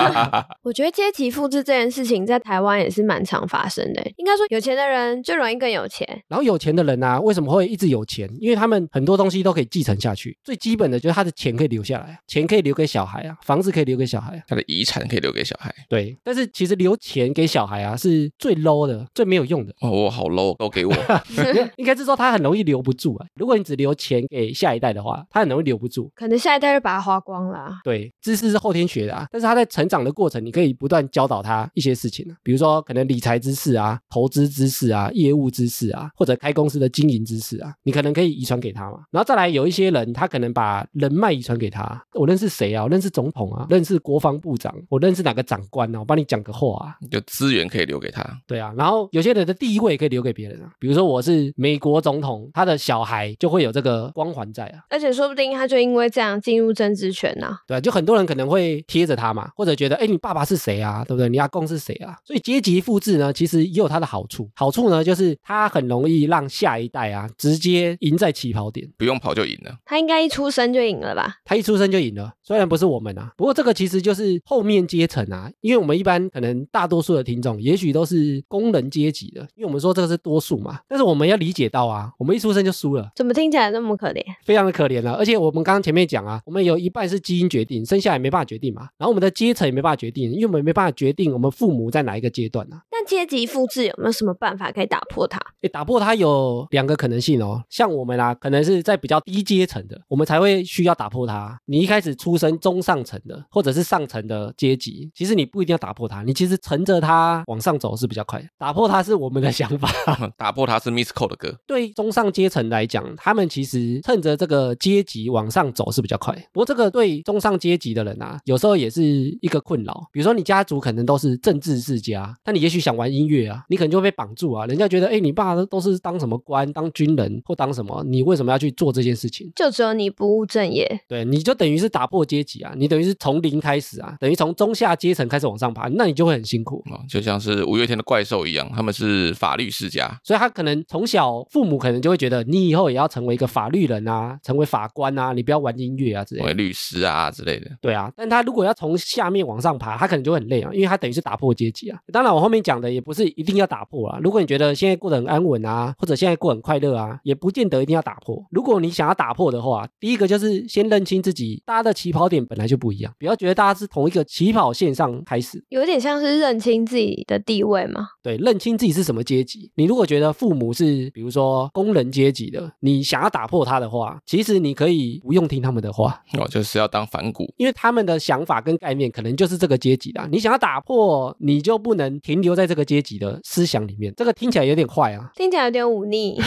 我觉得阶级复制这件事情在台湾也是蛮常发生的。应该说，有钱的人就容易更有钱。然后有钱的人啊，为什么会一直有钱？因为他们很多东西都可以继承下去，最基本的就是他的钱可以留下来，钱可以留给小孩啊，房子可以留给小孩啊。他的遗产可以留给小孩。对，但是其实留钱给小孩啊，是最 low 的、最没有用的。哦，我好 low，都给我。应该是说他很容易留不住啊。如果你只留钱给下一代的话，他很容易留不住。可能下一代就把它花光了啊。对，知识是后天学的啊，但是他在成长的过程，你可以不断教导他一些事情啊，比如说可能理财知识啊、投资知识啊、业务知识啊，或者开公司的经营知识啊，你可能可以遗传给他嘛。然后再来有一些人，他可能把人脉遗传给他。我认识谁啊？我认识总统啊，认识国防部长，我认识哪个长官啊？我帮你讲个话啊。有资源可以留给他。对啊，然后有些人的地位可以留给别人啊，比如说我是美国总统，他的小孩就会有这个光环在啊。而且说不定他就因为这样进入政治圈呐、对啊，就很多人可能会贴着他嘛，或者觉得，哎，你爸爸是谁啊？对不对？你阿公是谁啊？所以阶级复制呢，其实也有它的好处。好处呢，就是它很容易让下一代啊直接赢在起跑点，不用跑就赢了。他应该一出生就赢了吧？他一出生就赢了。虽然不是我们啊，不过这个其实就是后面阶层啊，因为我们一般可能大多数的听众，也许都是工人阶级的，因为我们说这个是多数嘛。但是我们要理解到啊，我们一出生就输了。怎么听起来那么可怜？非常的可怜了、而且我们刚刚前面讲啊，我们有一半是基因决定，生下来没办法决定嘛。然后我们的阶层也没办法决定，因为我们没办法决定我们父母在哪一个阶段啊。但阶级复制有没有什么办法可以打破它？诶，打破它有两个可能性哦。像我们啊，可能是在比较低阶层的，我们才会需要打破它。你一开始出生中上层的，或者是上层的阶级，其实你不一定要打破它，你其实乘着它往上走是比较快的。打破它是我们的想法。打破它是 Miss Cole 的歌。对中上阶层来讲，他们其实趁着这个阶级往上走是比较快。不过这个对中上阶级的人啊，有时候也是一个困扰。比如说你家族可能都是政治世家，但你也许想玩音乐啊，你可能就会被绑住啊。人家觉得，哎，你爸都是当什么官，当军人或当什么，你为什么要去做这件事情？就只有你不务正业，对，你就等于是打破阶级啊，你等于是从零开始啊，等于从中下阶层开始往上爬，那你就会很辛苦。哦，就像是五月天的怪兽一样，他们是法律世家。所以他可能从小父母可能就会觉得你以后也要成为一个法律人啊，成为法官啊，你不要玩音乐啊之类的。成为律师啊之类的，对啊，但他如果要从下面往上爬，他可能就会很累啊，因为他等于是打破阶级啊。当然，我后面讲的也不是一定要打破啊。如果你觉得现在过得很安稳啊，或者现在过很快乐啊，也不见得一定要打破。如果你想要打破的话，第一个就是先认清自己，大家的起跑点本来就不一样，不要觉得大家是同一个起跑线上开始。有点像是认清自己的地位嘛。对，认清自己是什么阶级。你如果觉得父母是是比如说工人阶级的，你想要打破他的话，其实你可以不用听他们的话，哦，就是要当反骨。因为他们的想法跟概念可能就是这个阶级的啊。你想要打破，你就不能停留在这个阶级的思想里面。这个听起来有点坏啊。听起来有点忤逆，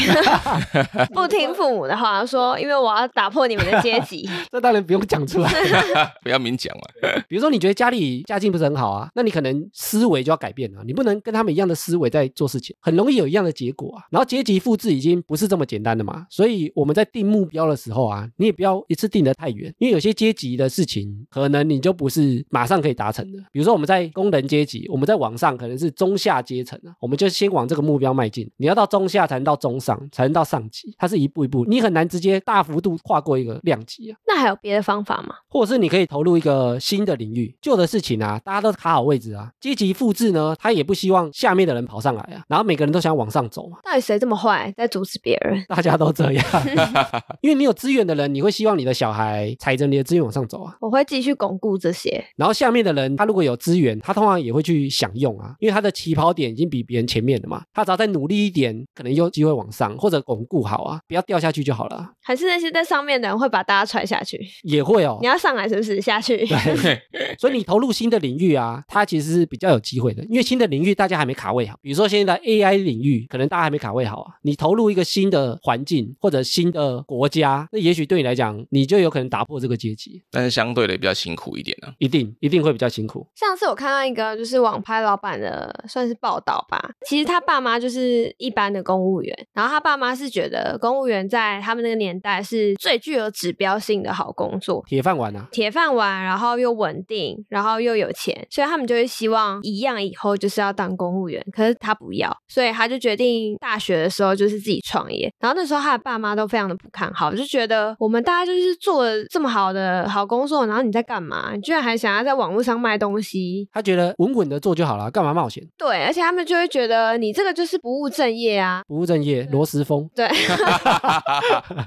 不听父母的话，说因为我要打破你们的阶级。这当然不用讲出来。不要明讲嘛。比如说，你觉得家里家境不是很好啊，那你可能思维就要改变了，你不能跟他们一样的思维在做事情，很容易有一样的结果啊。然后阶级复制已经不是这么简单的嘛，所以我们在定目标的时候啊，你也不要一次定得太远，因为有些阶级的事情，可能你就不是马上可以达成的。比如说我们在工人阶级，我们在往上可能是中下阶层啊，我们就先往这个目标迈进。你要到中下才能到中上，才能到上级，它是一步一步，你很难直接大幅度跨过一个量级啊。那还有别的方法吗？或者是你可以投入一个新的领域，旧的事情啊，大家都卡好位置啊。阶级复制呢，他也不希望下面的人跑上来啊，然后每个人都想往上走嘛，到底谁这么坏，在阻止别人？大家都这样。因为你有资源的人，你会希望你的小孩踩着你的资源往上走啊。我会继续巩固这些。然后下面的人，他如果有资源，他通常也会去享用啊，因为他的起跑点已经比别人前面了嘛，他只要再努力一点，可能有机会往上或者巩固好啊，不要掉下去就好了啊。还是那些在上面的人会把大家踹下去？也会哦你。要上来是不是？下去？对，所以你投入新的领域啊，它其实是比较有机会的，因为新的领域大家还没卡位好。比如说现在的 AI 领域，可能大家还没卡位好啊。你投入一个新的环境或者新的国家，那也许对你来讲，你就有可能打破这个阶级，但是相对的比较辛苦一点呢、一定一定会比较辛苦。上次我看到一个就是网拍老板的算是报道吧，其实他爸妈就是一般的公务员，然后他爸妈是觉得公务员在他们那个年代是最具有指标性的好工作。铁饭碗啊，铁饭碗，然后又稳定，然后又有钱，所以他们就会希望一样以后就是要当公务员。可是他不要，所以他就决定大学的时候就是自己创业。然后那时候他的爸妈都非常的不看好，就觉得我们大家就是做了这么好的好工作，然后你在干嘛？你居然还想要在网络上卖东西？他觉得稳稳的做就好了，干嘛冒险？对，而且他们就会觉得你这个就是不务正业啊。不务正业，罗时峰。对，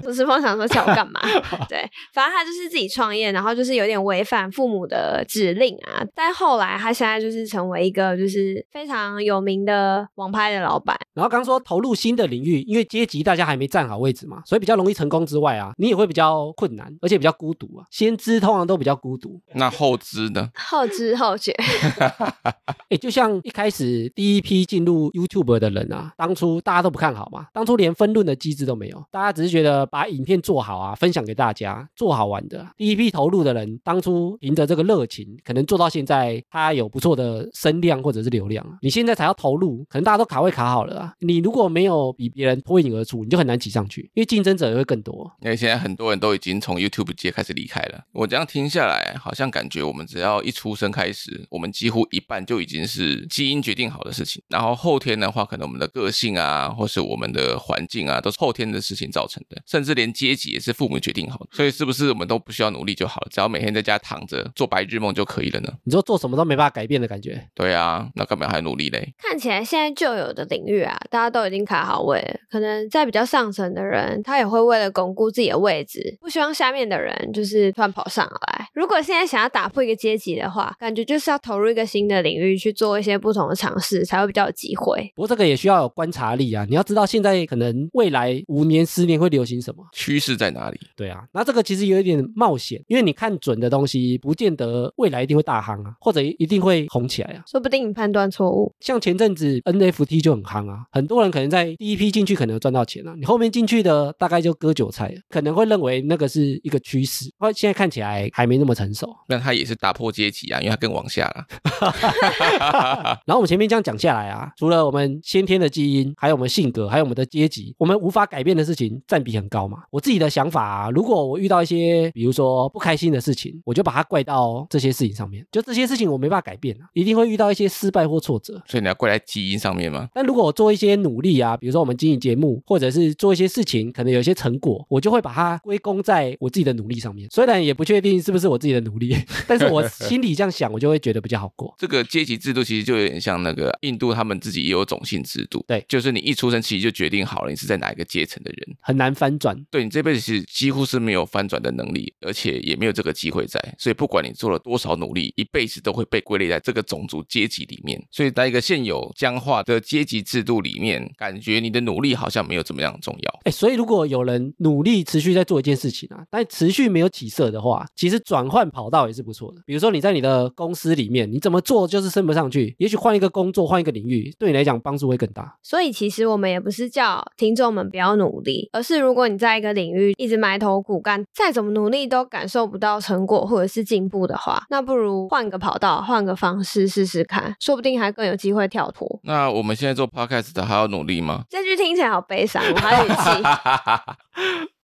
罗时峰想说叫我干嘛？对，反正他就是自己创业，然后就是有点违反父母的指令啊。但后来他现在就是成为一个就是非常有名的网拍的老板。然后刚说投入新的领域，因为阶级大家还没站好位置嘛，所以比较容易成功之外啊，你也会比较困难，而且比较孤独啊。先知通常都比较孤独，那后知呢？后知后觉，哎，就像一开始第一批进入 YouTube 的人啊，当初大家都不看好嘛，当初连分论的机制都没有，大家只是觉得把影片做好啊，分享给大家，做好玩的。第一批投入的人，当初凭着这个热情，可能做到现在，他有不错的声量或者是流量啊。你现在才要投入，可能大家都卡位卡好了啊，你如果没有比别人脱颖而出，你就很难挤上去，因为竞争者也会更多。因为现在很多人都已经从 YouTube 界开始离开了。我这样听下来，好像感觉我们只要一出生开始，我们几乎一半就已经是基因决定好的事情。然后后天的话，可能我们的个性啊，或是我们的环境啊，都是后天的事情造成的。甚至连阶级也是父母决定好的。所以是不是我们都不需要努力就好了？只要每天在家躺着做白日梦就可以了呢？你说做什么都没办法改变的感觉，对啊，那干嘛还努力嘞？看起来现在就有的领域啊，大家都已经卡好位。可能在比较上层的人，他也会为了巩固自己的位置，不希望下面的人就是突然跑上来。如果现在想要打破一个阶级的话，感觉就是要投入一个新的领域去做一些不同的尝试，才会比较有机会。不过这个也需要有观察力啊，你要知道现在可能未来五年、十年会流行什么。趋势在哪里？对啊，那这个其实有一点冒险，因为你看准的东西，不见得未来一定会大行啊，或者一定会红起来啊。说不定你判断错误。像前阵子 NFT 就很夯啊，很多人可能在第一批进去可能赚到钱啊，你后面进去的大概就割韭菜了，可能会认为那个是一个趋势，或现在看起来还没那么成熟。那它也是打破阶级啊，因为它更往下了。然后我们前面这样讲下来啊，除了我们先天的基因，还有我们性格，还有我们的阶级，我们无法改变的事情占比很高嘛。我自己的想法啊，如果我遇到一些比如说不开心的事情，我就把它怪到这些事情上面，就这些事情我没办法改变啊，一定会遇到一些失败或挫折。所以你要怪在基因上面吗？但如果我做一些努力啊，比如说我们经营节目，或者是做一些事情，可能有一些成果，我就会把它归功在我自己的努力上面。虽然也不确定是不是我自己的努力，但是我心里这样想，我就会觉得比较好过。这个阶级制度其实就有点像那个印度，他们自己也有种姓制度。对就是你一出生其实就决定好了你是在哪一个阶层的人。很难翻转。对你这辈子其实几乎是没有翻转的能力，而且也没有这个机会在，所以不管你做了多少努力，一辈子都会被归类在这个种族阶级里面。所以在一个现有僵化的阶级制度里面，感觉你的努力好像没有怎么样重要。哎，所以如果有人努力持续在做一件事情啊，但持续没有起色的话，其实转换跑道也是不错的。比如说你在你的公司里面，你怎么做就是升不上去，也许换一个工作，换一个领域，对你来讲帮助会更大。所以其实我们也不是叫听众们不要努力，而是如果你在一个领域一直埋头苦干，再怎么努力都感受不到成果或者是进步的话，那不如换个跑道，换个方式试试看，说不定还更有机会跳脱。那我们现在做 podcast 的还要努力吗？这句听起来好悲伤，我还有语气。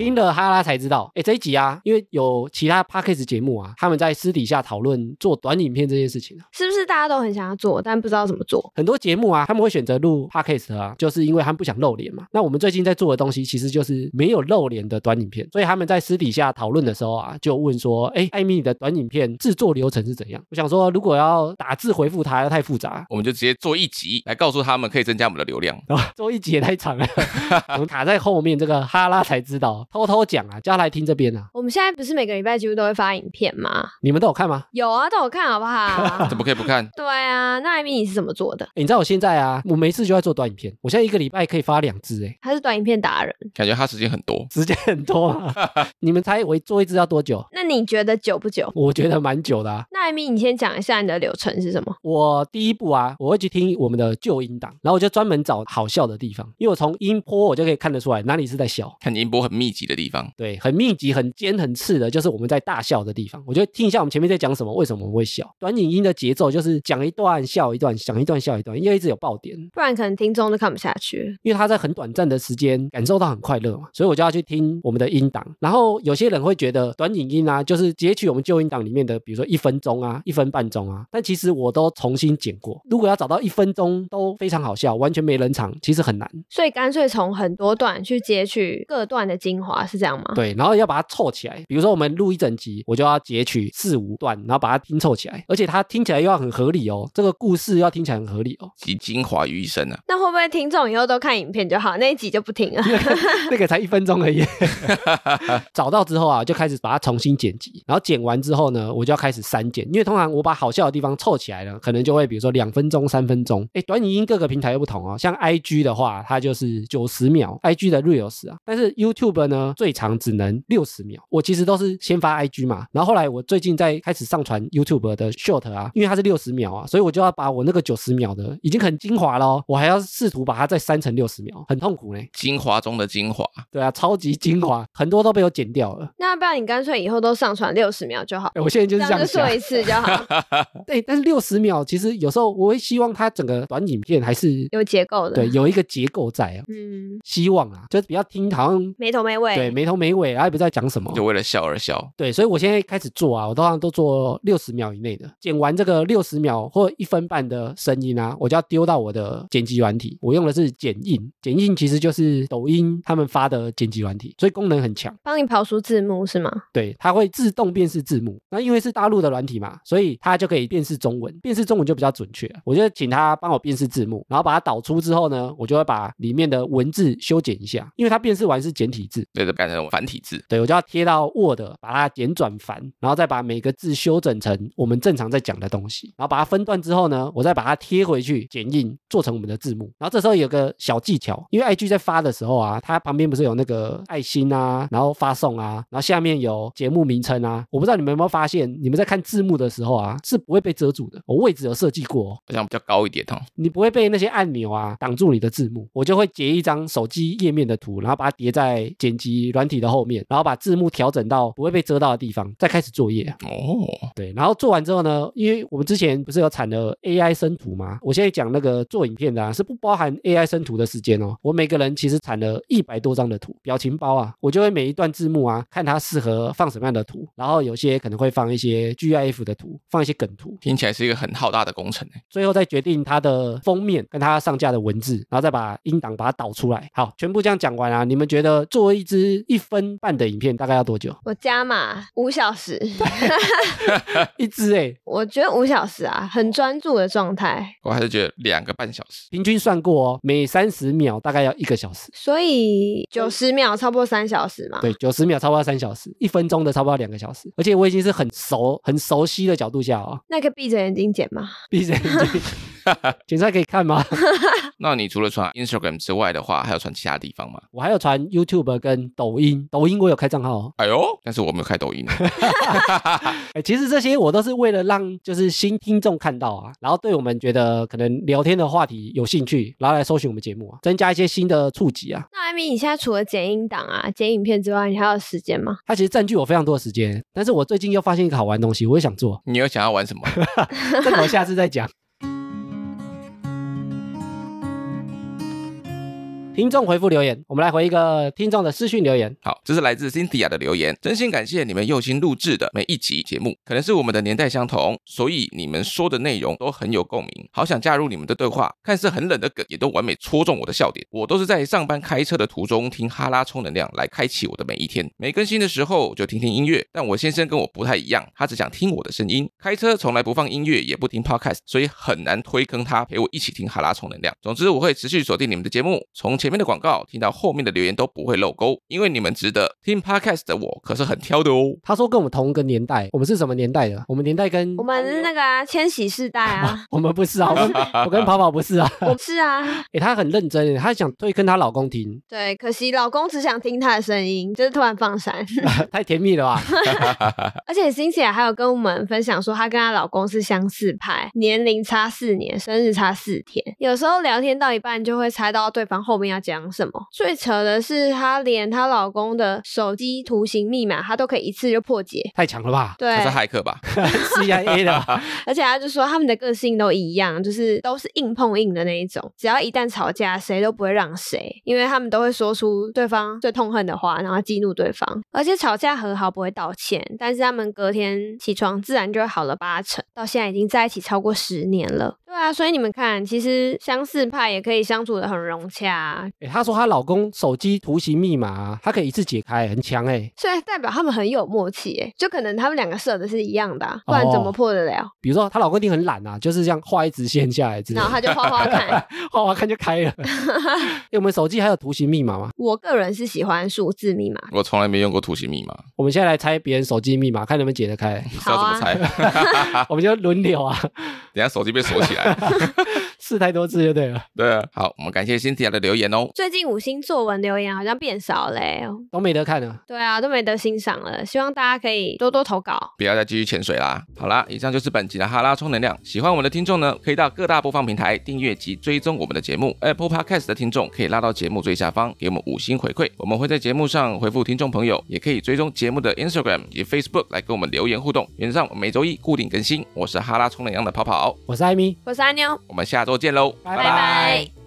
听了哈拉才知道，哎，这一集啊，因为有其他 podcast 节目啊，他们在私底下讨论做短影片这件事情啊，是不是大家都很想要做，但不知道怎么做？很多节目啊，他们会选择录 podcast 啊，就是因为他们不想露脸嘛。那我们最近在做的东西，其实就是没有露脸的短影片，所以他们在私底下讨论的时候啊，就问说，哎，艾米你的短影片制作流程是怎样？我想说，如果要打字回复他，太复杂，我们就直接做一集来告诉他们，可以增加我们的流量。做一集也太长了，我们卡在后面这个哈拉才知道，偷偷讲啊。叫他来听这边啊！我们现在不是每个礼拜几乎都会发影片吗？你们都有看吗？有啊，都有看，好不好？怎么可以不看？对啊，那艾米你是怎么做的？你知道我现在啊，我没事就在做短影片，我现在一个礼拜可以发两支哎。他是短影片达人，感觉他时间很多，时间很多。你们猜我做一支要多久？那你觉得久不久？我觉得蛮久的。啊。那艾米，你先讲一下你的流程是什么？我第一步啊，我会去听我们的旧音档，然后我就专门找好笑的地方，因为我从音波我就可以看得出来哪里是在笑，看音波很密集的地方，对，很密集很。尖很刺的，就是我们在大笑的地方。我觉得听一下我们前面在讲什么，为什么我们会笑。短影音的节奏就是讲一段笑一段，讲一段笑一段，因为一直有爆点，不然可能听众都看不下去。因为他在很短暂的时间感受到很快乐嘛，所以我就要去听我们的音档。然后有些人会觉得短影音啊，就是截取我们旧音档里面的，比如说一分钟啊、一分半钟啊。但其实我都重新剪过。如果要找到一分钟都非常好笑、完全没冷场，其实很难。所以干脆从很多段去截取各段的精华，是这样吗？对，然后要把它凑起来。比如说我们。录一整集，我就要截取四五段，然后把它拼凑起来，而且它听起来又要很合理哦。这个故事要听起来很合理哦，集精华于一身啊。那会不会听众以后都看影片就好，那一集就不听了？那个才一分钟而已。找到之后啊，就开始把它重新剪辑，然后剪完之后呢，我就要开始删减，因为通常我把好笑的地方凑起来了，可能就会比如说两分钟、三分钟。哎，短影音各个平台又不同哦，像 IG 的话，它就是九十秒，IG 的 Reels 啊，但是 YouTube 呢，最长只能六十秒。我其实都是先发 IG 嘛。然后后来我最近在开始上传 YouTube 的 Short 啊，因为它是六十秒啊，所以我就要把我那个九十秒的已经很精华了，我还要试图把它再删成六十秒，很痛苦呢。精华中的精华，对啊，超级精华，很多都被我剪掉了。那不然你干脆以后都上传六十秒就好。我现在就是这样说一次就好。对，但是六十秒其实有时候我会希望它整个短影片还是有结构的，对，有一个结构在啊。嗯，希望啊，就是比较听好像没头没尾，对，没头没尾，然后也不知道讲什么，就为了笑而笑。对，所以我现在开始做啊，我通常都做六十秒以内的，剪完这个六十秒或一分半的声音啊，我就要丢到我的剪辑软体。我用的是剪映，剪映其实就是抖音他们发的剪辑软体，所以功能很强，帮你跑出字幕是吗？对，它会自动辨识字幕。那因为是大陆的软体嘛，所以它就可以辨识中文，辨识中文就比较准确。我就请他帮我辨识字幕，然后把它导出之后呢，我就会把里面的文字修剪一下，因为它辨识完是简体字，对，就改成繁体字。对，我就要贴到 Word，把它简转繁。然后再把每个字修整成我们正常在讲的东西，然后把它分段之后呢，我再把它贴回去剪映，做成我们的字幕。然后这时候有个小技巧，因为 IG 在发的时候啊，它旁边不是有那个爱心啊，然后发送啊，然后下面有节目名称啊。我不知道你们有没有发现，你们在看字幕的时候啊，是不会被遮住的。我位置有设计过，好像比较高一点哦。你不会被那些按钮啊挡住你的字幕。我就会截一张手机页面的图，然后把它叠在剪辑软体的后面，然后把字幕调整到不会被遮到的地方，再开始作业。哦，对，然后做完之后呢，因为我们之前不是有产了 AI 生图吗？我现在讲那个做影片的啊，是不包含 AI 生图的时间哦。我每个人其实产了一百多张的图，表情包啊，我就会每一段字幕啊，看它适合放什么样的图，然后有些可能会放一些 GIF 的图，放一些梗图，听起来是一个很浩大的工程哎。最后再决定它的封面跟它上架的文字，然后再把音档把它导出来。好，全部这样讲完啊，你们觉得做一支一分半的影片大概要多久？我加码五小时，一支哎，我觉得五小时啊，很专注的状态。我还是觉得两个半小时。平均算过哦，每三十秒大概要一个小时。所以九十秒差不多三小时嘛。对，九十秒差不多三小时，一分钟的差不多两个小时。而且我已经是很熟、很熟悉的角度下哦，那可以闭着眼睛剪吗？闭着眼睛，剪出来可以看吗？那你除了传 Instagram 之外的话，还有传其他地方吗？我还有传 YouTube 跟抖音，抖音我有开账号哦。哎呦，但是我没有开抖音。哎，其实这些我都是为了让就是新听众看到啊，然后对我们觉得可能聊天的话题有兴趣，然后来搜寻我们节目啊，增加一些新的触及啊。那艾米，你现在除了剪音档啊、剪影片之外，你还有时间吗？它其实占据我非常多的时间，但是我最近又发现一个好玩的东西，我也想做，你又想要玩什么？这个我下次再讲。听众回复留言，我们来回一个听众的私讯留言。好，这是来自 Cynthia 的留言，真心感谢你们用心录制的每一集节目。可能是我们的年代相同，所以你们说的内容都很有共鸣，好想加入你们的对话。看似很冷的梗，也都完美戳中我的笑点。我都是在上班开车的途中听哈拉充能量来开启我的每一天。没更新的时候就听听音乐，但我先生跟我不太一样，他只想听我的声音。开车从来不放音乐，也不听 podcast，所以很难推坑他陪我一起听哈拉充能量。总之，我会持续锁定你们的节目，从前面的广告听到后面的留言都不会漏钩，因为你们值得。听 podcast 的我可是很挑的哦。他说跟我们同一个年代，我们是什么年代的？我们年代跟我们是那个啊，千禧世代啊，我们不是啊，我跟 我跟跑跑不是啊。我是啊，哎，他很认真耶，他想推跟她老公听，对，可惜老公只想听她的声音，就是突然放闪。太甜蜜了吧？而且欣姐还有跟我们分享说，她跟她老公是相似派，年龄差四年，生日差四天。有时候聊天到一半就会猜到对方后面要讲什么。最扯的是，她连她老公的手机图形密码，她都可以一次就破解。太强了吧对他，是骇客吧？？CIA 的吧，而且她就说他们的个性都一样，就是都是硬碰硬的那一种。只要一旦吵架，谁都不会让谁，因为他们都会说出对方最痛恨的话，然后激怒对方。而且吵架和好不会道歉，但是他们隔天起床自然就会好了八成。到现在已经在一起超过十年了。对啊，所以你们看，其实相似派也可以相处的很融洽啊，哎，她说她老公手机图形密码啊，她可以一次解开，很强哎。所以代表他们很有默契诶，就可能他们两个设的是一样的、啊，不然怎么哦破得了？比如说她老公一定很懒啊，就是这样画一直线下来之类，然后他就画画看。画画看就开了。哎，我们手机还有图形密码吗？我个人是喜欢数字密码，我从来没用过图形密码，我们现在来猜别人手机密码，看能不能解得开。不知道怎么猜。我们就轮流啊，等下手机被锁起来。yeah. 试太多次就对了，对啊，好，我们感谢 Cynthia 的留言哦。最近五星作文留言好像变少嘞、都没得看了。对啊，都没得欣赏了。希望大家可以多多投稿。不要再继续潜水啦！好啦，以上就是本集的哈拉充能量。喜欢我们的听众呢，可以到各大播放平台订阅及追踪我们的节目。Apple Podcast 的听众可以拉到节目最下方给我们五星回馈，我们会在节目上回复听众朋友，也可以追踪节目的 Instagram 以及 Facebook 来跟我们留言互动。原则上每周一固定更新。我是哈拉充能量的跑跑，我是艾米，我是阿妞，我们下周见喽，拜。拜拜